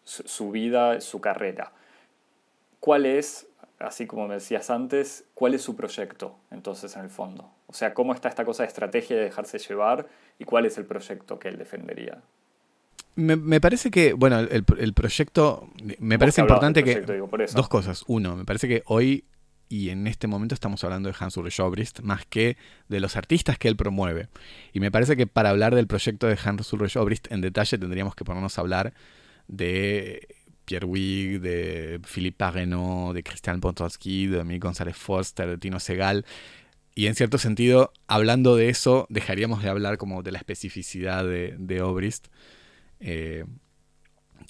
A: su, vida, su carrera. ¿Cuál es, así como me decías antes, cuál es su proyecto entonces en el fondo? O sea, ¿cómo está esta cosa de estrategia de dejarse llevar y cuál es el proyecto que él defendería?
B: Me, parece que, bueno, el, proyecto, me parece importante que... Dos cosas. Uno, me parece que hoy y en este momento estamos hablando de Hans Ulrich Obrist más que de los artistas que él promueve. Y me parece que para hablar del proyecto de Hans Ulrich Obrist en detalle tendríamos que ponernos a hablar de Pierre Wig, de Philippe Parrenot, de Christian Pontorsky, de Dominique González Forster, de Tino Segal. Y en cierto sentido, hablando de eso, dejaríamos de hablar como de la especificidad de, de Obrist. Eh,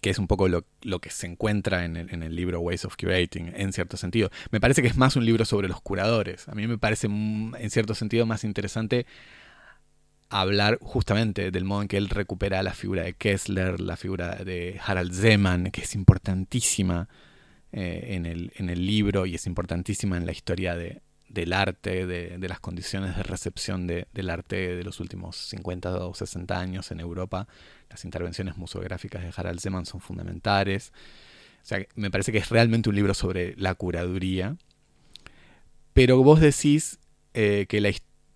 B: que es un poco lo, que se encuentra en el, en el, libro Ways of Curating, en cierto sentido. Me parece que es más un libro sobre los curadores. A mí me parece, en cierto sentido, más interesante hablar justamente del modo en que él recupera la figura de Kessler, la figura de Harald Zeman, que es importantísima eh, en, el, en el libro y es importantísima en la historia de, del arte, de, de, las condiciones de recepción de, del arte de los últimos 50 o 60 años en Europa. Las intervenciones museográficas de Harald Zeman son fundamentales. O sea, me parece que es realmente un libro sobre la curaduría. Pero vos decís eh, que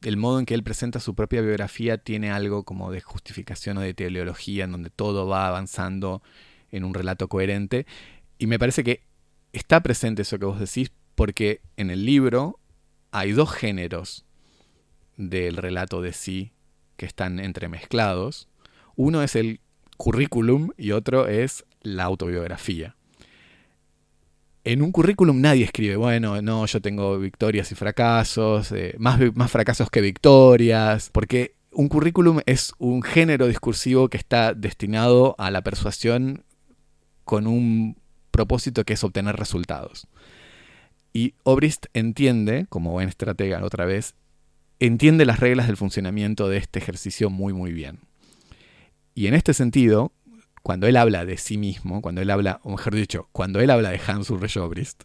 B: el modo en que él presenta su propia biografía tiene algo como de justificación o de teleología, en donde todo va avanzando en un relato coherente. Y me parece que está presente eso que vos decís, porque en el libro hay dos géneros del relato de sí que están entremezclados. Uno es el currículum y otro es la autobiografía. En un currículum nadie escribe, bueno, no, yo tengo victorias y fracasos, eh, más, más fracasos que victorias, porque un currículum es un género discursivo que está destinado a la persuasión con un propósito que es obtener resultados. Y Obrist entiende, como buen estratega otra vez, entiende las reglas del funcionamiento de este ejercicio muy muy bien. Y en este sentido, cuando él habla de sí mismo, cuando él habla, o mejor dicho, cuando él habla de Hans Ulrich Obrist,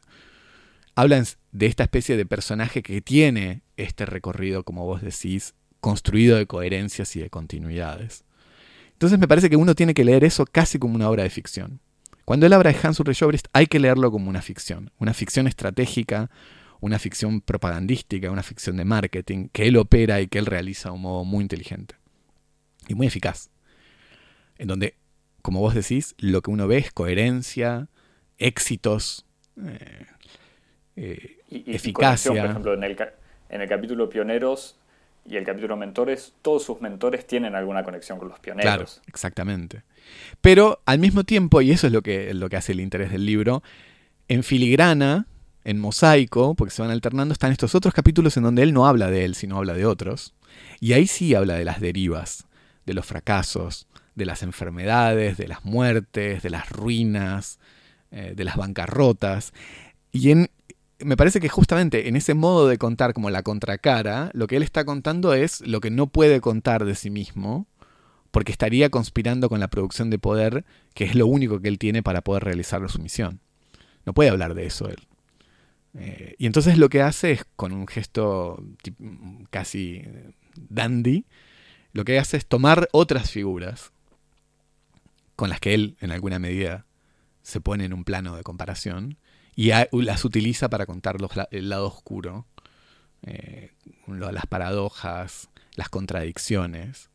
B: hablan de esta especie de personaje que tiene este recorrido, como vos decís, construido de coherencias y de continuidades. Entonces me parece que uno tiene que leer eso casi como una obra de ficción. Cuando él habla de Hans Ulrich Obrist hay que leerlo como una ficción, una ficción estratégica, una ficción propagandística, una ficción de marketing, que él opera y que él realiza de un modo muy inteligente y muy eficaz. En donde, como vos decís, lo que uno ve es coherencia, éxitos, eh, eh, eficacia.
A: por ejemplo, en el, en el capítulo Pioneros y el capítulo Mentores, todos sus mentores tienen alguna conexión con los pioneros. Claro,
B: exactamente. Pero al mismo tiempo, y eso es lo que, lo que hace el interés del libro, en filigrana, en mosaico, porque se van alternando, están estos otros capítulos en donde él no habla de él, sino habla de otros. Y ahí sí habla de las derivas, de los fracasos, de las enfermedades, de las muertes, de las ruinas, eh, de las bancarrotas. Y en, me parece que justamente en ese modo de contar como la contracara, lo que él está contando es lo que no puede contar de sí mismo, porque estaría conspirando con la producción de poder, que es lo único que él tiene para poder realizar su misión. No puede hablar de eso él. Eh, y entonces lo que hace es, con un gesto casi dandy, lo que hace es tomar otras figuras con las que él, en alguna medida, se pone en un plano de comparación y las utiliza para contar el lado oscuro, eh, las paradojas, las contradicciones,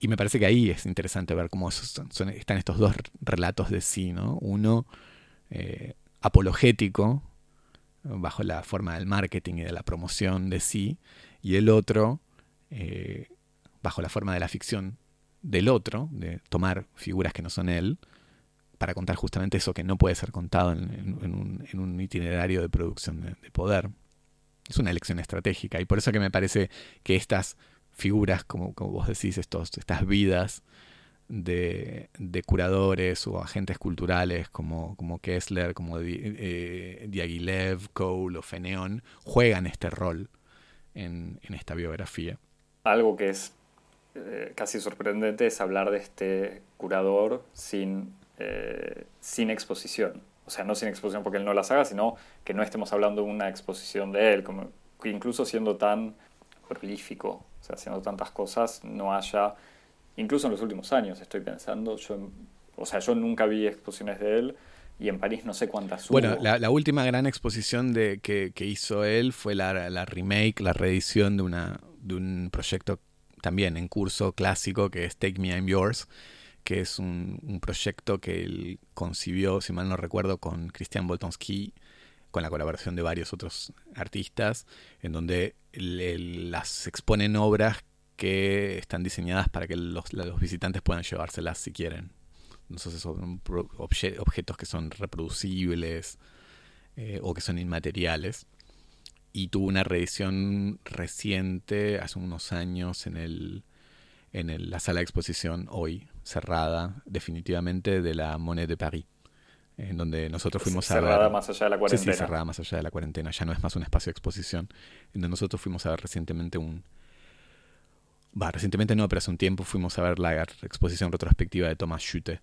B: y me parece que ahí es interesante ver cómo están estos dos relatos de sí, ¿no? Uno eh, apologético, bajo la forma del marketing y de la promoción de sí, y el otro eh, bajo la forma de la ficción del otro, de tomar figuras que no son él, para contar justamente eso que no puede ser contado en, un, itinerario de producción de, poder. Es una elección estratégica y por eso que me parece que estas figuras, como, como vos decís, estos, estas vidas de, curadores o agentes culturales como, como Kessler, como eh, Diaghilev, Cole o Feneon, juegan este rol en, esta biografía.
A: Algo que es eh, casi sorprendente es hablar de este curador sin, eh, sin exposición. O sea, no sin exposición porque él no las haga, sino que no estemos hablando de una exposición de él, como que incluso siendo tan prolífico haciendo tantas cosas, no haya, incluso en los últimos años estoy pensando, yo, o sea, yo nunca vi exposiciones de él y en París no sé cuántas
B: hubo. Bueno, la, última gran exposición de, que, hizo él fue la, remake, la reedición de, una, de un proyecto también en curso clásico que es Take Me I'm Yours, que es un, proyecto que él concibió, si mal no recuerdo, con Christian Boltonski, con la colaboración de varios otros artistas, en donde las exponen obras que están diseñadas para que los, visitantes puedan llevárselas si quieren. Entonces son objetos que son reproducibles eh, o que son inmateriales. Y tuvo una reedición reciente, hace unos años, en, el, en la sala de exposición, hoy cerrada definitivamente, de la Monnaie de Paris en donde nosotros fuimos
A: a ver... Cerrada más allá de la cuarentena.
B: Sí, cerrada más allá de la cuarentena, ya no es más un espacio de exposición, en donde nosotros fuimos a ver recientemente un... Va, recientemente no, pero hace un tiempo fuimos a ver la exposición retrospectiva de Thomas Schütte.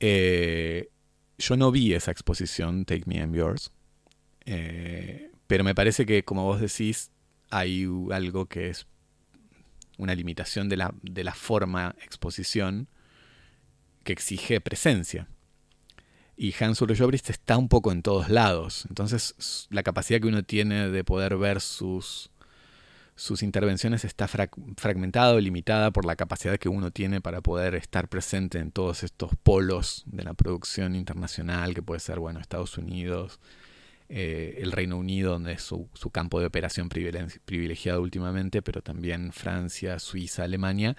B: Eh, yo no vi esa exposición, Take Me and Yours, eh, pero me parece que, como vos decís, hay algo que es una limitación de la, de la forma exposición que exige presencia. Y Hans Ulrich Obrist está un poco en todos lados. Entonces, la capacidad que uno tiene de poder ver sus, sus intervenciones está fragmentada o limitada por la capacidad que uno tiene para poder estar presente en todos estos polos de la producción internacional, que puede ser, bueno, Estados Unidos, eh, el Reino Unido, donde es su, su campo de operación privilegiado últimamente, pero también Francia, Suiza, Alemania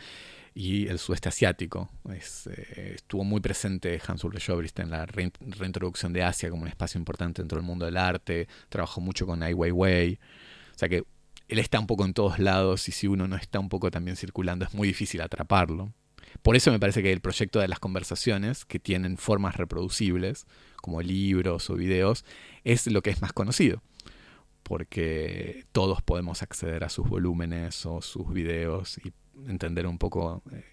B: y el sudeste asiático. Eh, estuvo muy presente Hans Ulrich Obrist en la reintroducción de Asia como un espacio importante dentro del mundo del arte, trabajó mucho con Ai Weiwei, o sea que él está un poco en todos lados y si uno no está un poco también circulando es muy difícil atraparlo. Por eso me parece que el proyecto de las conversaciones, que tienen formas reproducibles, como libros o videos, es lo que es más conocido. Porque todos podemos acceder a sus volúmenes o sus videos y entender un poco eh,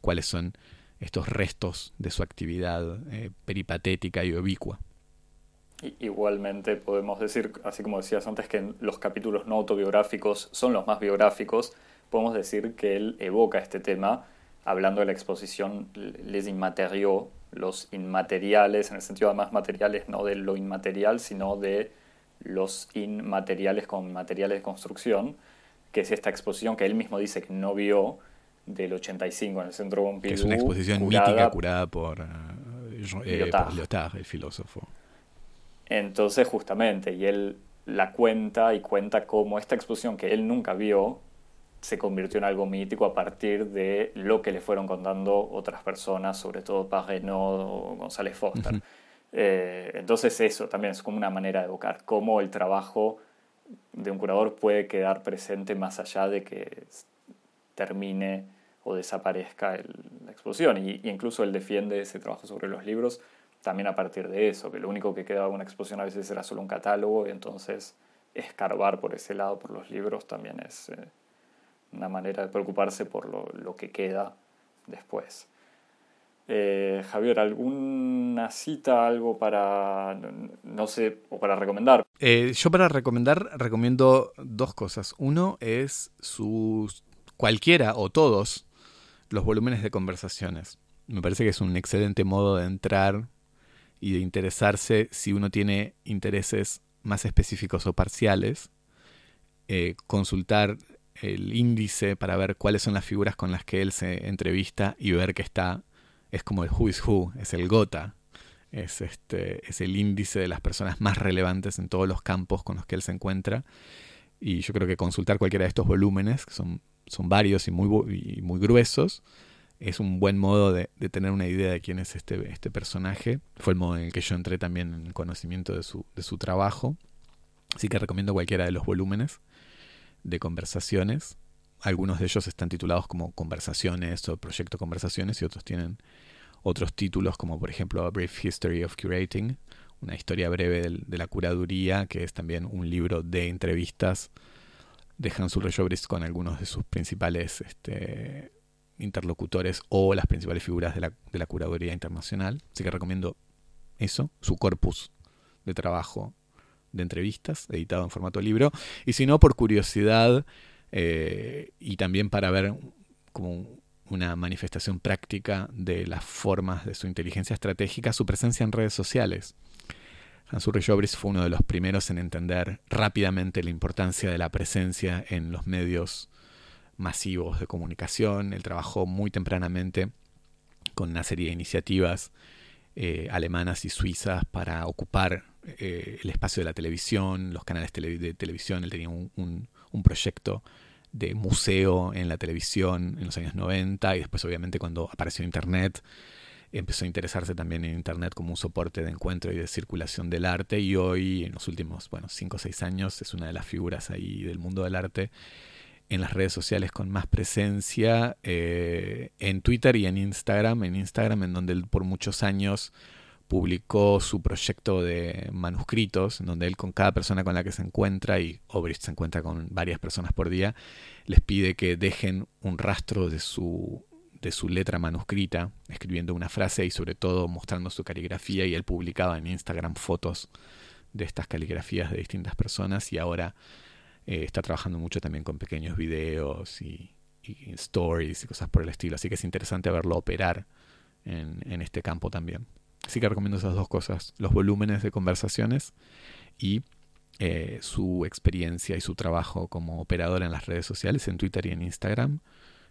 B: cuáles son estos restos de su actividad eh, peripatética y ubicua.
A: Igualmente podemos decir, así como decías antes, que los capítulos no autobiográficos son los más biográficos. Podemos decir que él evoca este tema hablando de la exposición Les Immatériaux, los inmateriales, en el sentido más materiales, no de lo inmaterial, sino de los inmateriales con materiales de construcción, que es esta exposición que él mismo dice que no vio del 85 en el Centro Pompidou. Que
B: es una exposición mítica curada por, uh, Lyotard. el filósofo.
A: Entonces, justamente, y él la cuenta y cuenta cómo esta exposición que él nunca vio se convirtió en algo mítico a partir de lo que le fueron contando otras personas, sobre todo Parrenot o González Foster. Eh, entonces eso también es como una manera de evocar cómo el trabajo de un curador puede quedar presente más allá de que termine o desaparezca la exposición. Y, incluso él defiende ese trabajo sobre los libros también a partir de eso, que lo único que quedaba una exposición a veces era solo un catálogo y entonces escarbar por ese lado, por los libros, también es eh, una manera de preocuparse por lo, lo que queda después. Eh, Javier, ¿alguna cita, algo para, no sé, o para recomendar?
B: Eh, yo para recomendar recomiendo dos cosas. Uno es sus cualquiera o todos los volúmenes de conversaciones. Me parece que es un excelente modo de entrar y de interesarse si uno tiene intereses más específicos o parciales. Eh, consultar el índice para ver cuáles son las figuras con las que él se entrevista y ver que está es como el Who is Who, es el Gota, es, este, es el índice de las personas más relevantes en todos los campos con los que él se encuentra. Y yo creo que consultar cualquiera de estos volúmenes, que son, son varios y muy, muy gruesos, es un buen modo de, tener una idea de quién es este, este personaje. Fue el modo en el que yo entré también en conocimiento de su, de su trabajo. Así que recomiendo cualquiera de los volúmenes de conversaciones. Algunos de ellos están titulados como Conversaciones o Proyecto Conversaciones y otros tienen otros títulos como por ejemplo A Brief History of Curating, una historia breve de, la curaduría, que es también un libro de entrevistas de Hans Ulrich Obrist con algunos de sus principales este, interlocutores o las principales figuras de la, de la curaduría internacional. Así que recomiendo eso, su corpus de trabajo de entrevistas, editado en formato libro. Y si no, por curiosidad, eh, y también para ver como una manifestación práctica de las formas de su inteligencia estratégica, su presencia en redes sociales. Hans Ulrich Obrist fue uno de los primeros en entender rápidamente la importancia de la presencia en los medios masivos de comunicación. Él trabajó muy tempranamente con una serie de iniciativas eh, alemanas y suizas para ocupar eh, el espacio de la televisión, los canales de televisión. Él tenía un proyecto de museo en la televisión en los años 90 y después obviamente cuando apareció Internet empezó a interesarse también en Internet como un soporte de encuentro y de circulación del arte y hoy en los últimos bueno 5 o 6 años es una de las figuras ahí del mundo del arte en las redes sociales con más presencia eh, en Twitter y en Instagram en Instagram en donde por muchos años publicó su proyecto de manuscritos, en donde él con cada persona con la que se encuentra, y Obrist se encuentra con varias personas por día, les pide que dejen un rastro de su, de su letra manuscrita, escribiendo una frase y sobre todo mostrando su caligrafía, y él publicaba en Instagram fotos de estas caligrafías de distintas personas, y ahora eh, está trabajando mucho también con pequeños videos y, stories y cosas por el estilo, así que es interesante verlo operar en, en este campo también. Así que recomiendo esas dos cosas, los volúmenes de conversaciones y eh, su experiencia y su trabajo como operador en las redes sociales, en Twitter y en Instagram.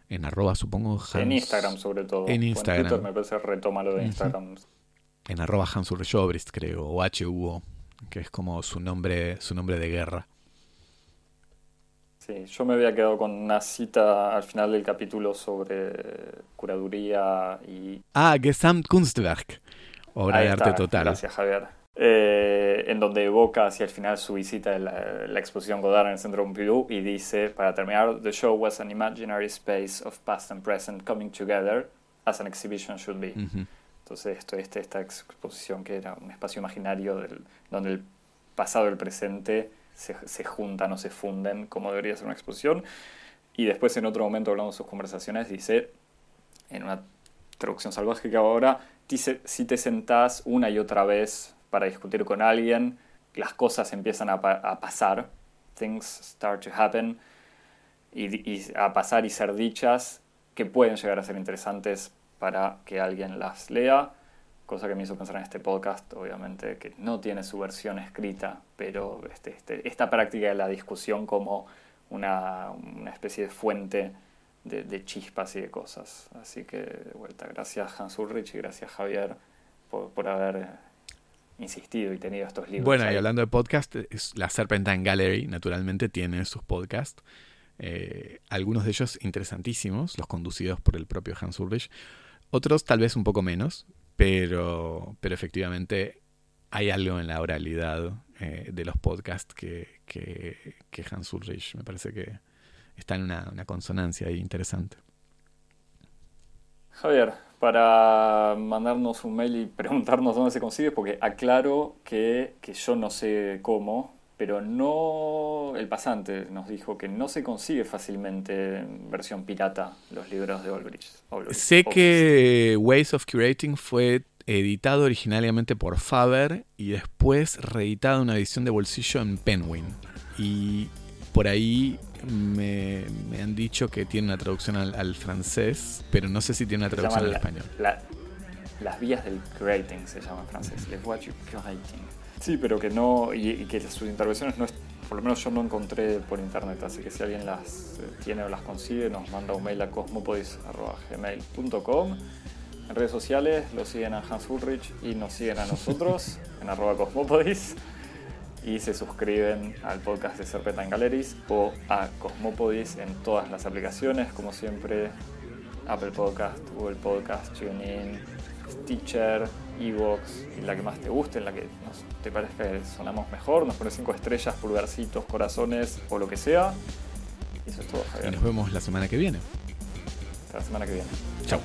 B: En arroba, supongo.
A: Hans, en Instagram, sobre todo.
B: En Instagram.
A: En Twitter me parece retoma lo de Instagram.
B: En arroba Hans creo, o HUO, que es como su nombre, su nombre de guerra.
A: Sí, yo me había quedado con una cita al final del capítulo sobre curaduría y...
B: Ah, Gesamtkunstwerk, obra de arte total.
A: Gracias, Javier. Eh, en donde evoca hacia el final su visita a la, exposición Godard en el Centro Pompidou y dice, para terminar, The show was an imaginary space of past and present coming together as an exhibition should be. Entonces, esto, este, esta exposición que era un espacio imaginario del, donde el pasado y el presente se, se, juntan o se funden, como debería ser una exposición. Y después, en otro momento, hablando de sus conversaciones, dice, en una traducción salvaje que ahora, si te sentás una y otra vez para discutir con alguien, las cosas empiezan a, pasar, things start to happen, y, a pasar y ser dichas que pueden llegar a ser interesantes para que alguien las lea, cosa que me hizo pensar en este podcast, obviamente, que no tiene su versión escrita, pero este, este, esta práctica de la discusión como una, especie de fuente de, chispas y de cosas. Así que, de vuelta, gracias Hans Ulrich y gracias Javier por, por haber insistido y tenido estos libros.
B: Bueno, y hablando de podcast, la Serpentine Gallery naturalmente tiene sus podcasts. Eh, algunos de ellos interesantísimos, los conducidos por el propio Hans Ulrich. Otros tal vez un poco menos, pero, pero efectivamente hay algo en la oralidad eh, de los podcasts que, que, Hans Ulrich me parece que está en una, una consonancia ahí interesante.
A: Javier, para mandarnos un mail y preguntarnos dónde se consigue, porque aclaro que, yo no sé cómo, pero no el pasante nos dijo que no se consigue fácilmente en versión pirata los libros de Olbrich.
B: sé que Ways of Curating fue editado originalmente por Faber y después reeditado en una edición de bolsillo en Penguin. Y por ahí me, han dicho que tiene una traducción al, francés, pero no sé si tiene una traducción al español.
A: las vías del creating se llama en francés, les voies du creating. Sí, pero que no, y, que sus intervenciones no es, por lo menos yo no encontré por internet, así que si alguien las eh, tiene o las consigue, nos manda un mail a cosmopodis.gmail.com. En redes sociales lo siguen a Hans Ulrich y nos siguen a nosotros en arroba cosmopodis y se suscriben al podcast de Serpentine Galleries o a Cosmopodis en todas las aplicaciones, como siempre, Apple Podcast, Google Podcast, TuneIn, Stitcher, Evox, y la que más te guste, en la que te parezca que sonamos mejor, nos pones 5 estrellas, pulgarcitos, corazones o lo que sea. Y eso es todo, Javier.
B: Y nos vemos la semana que viene.
A: Hasta la semana que viene.
B: Chao.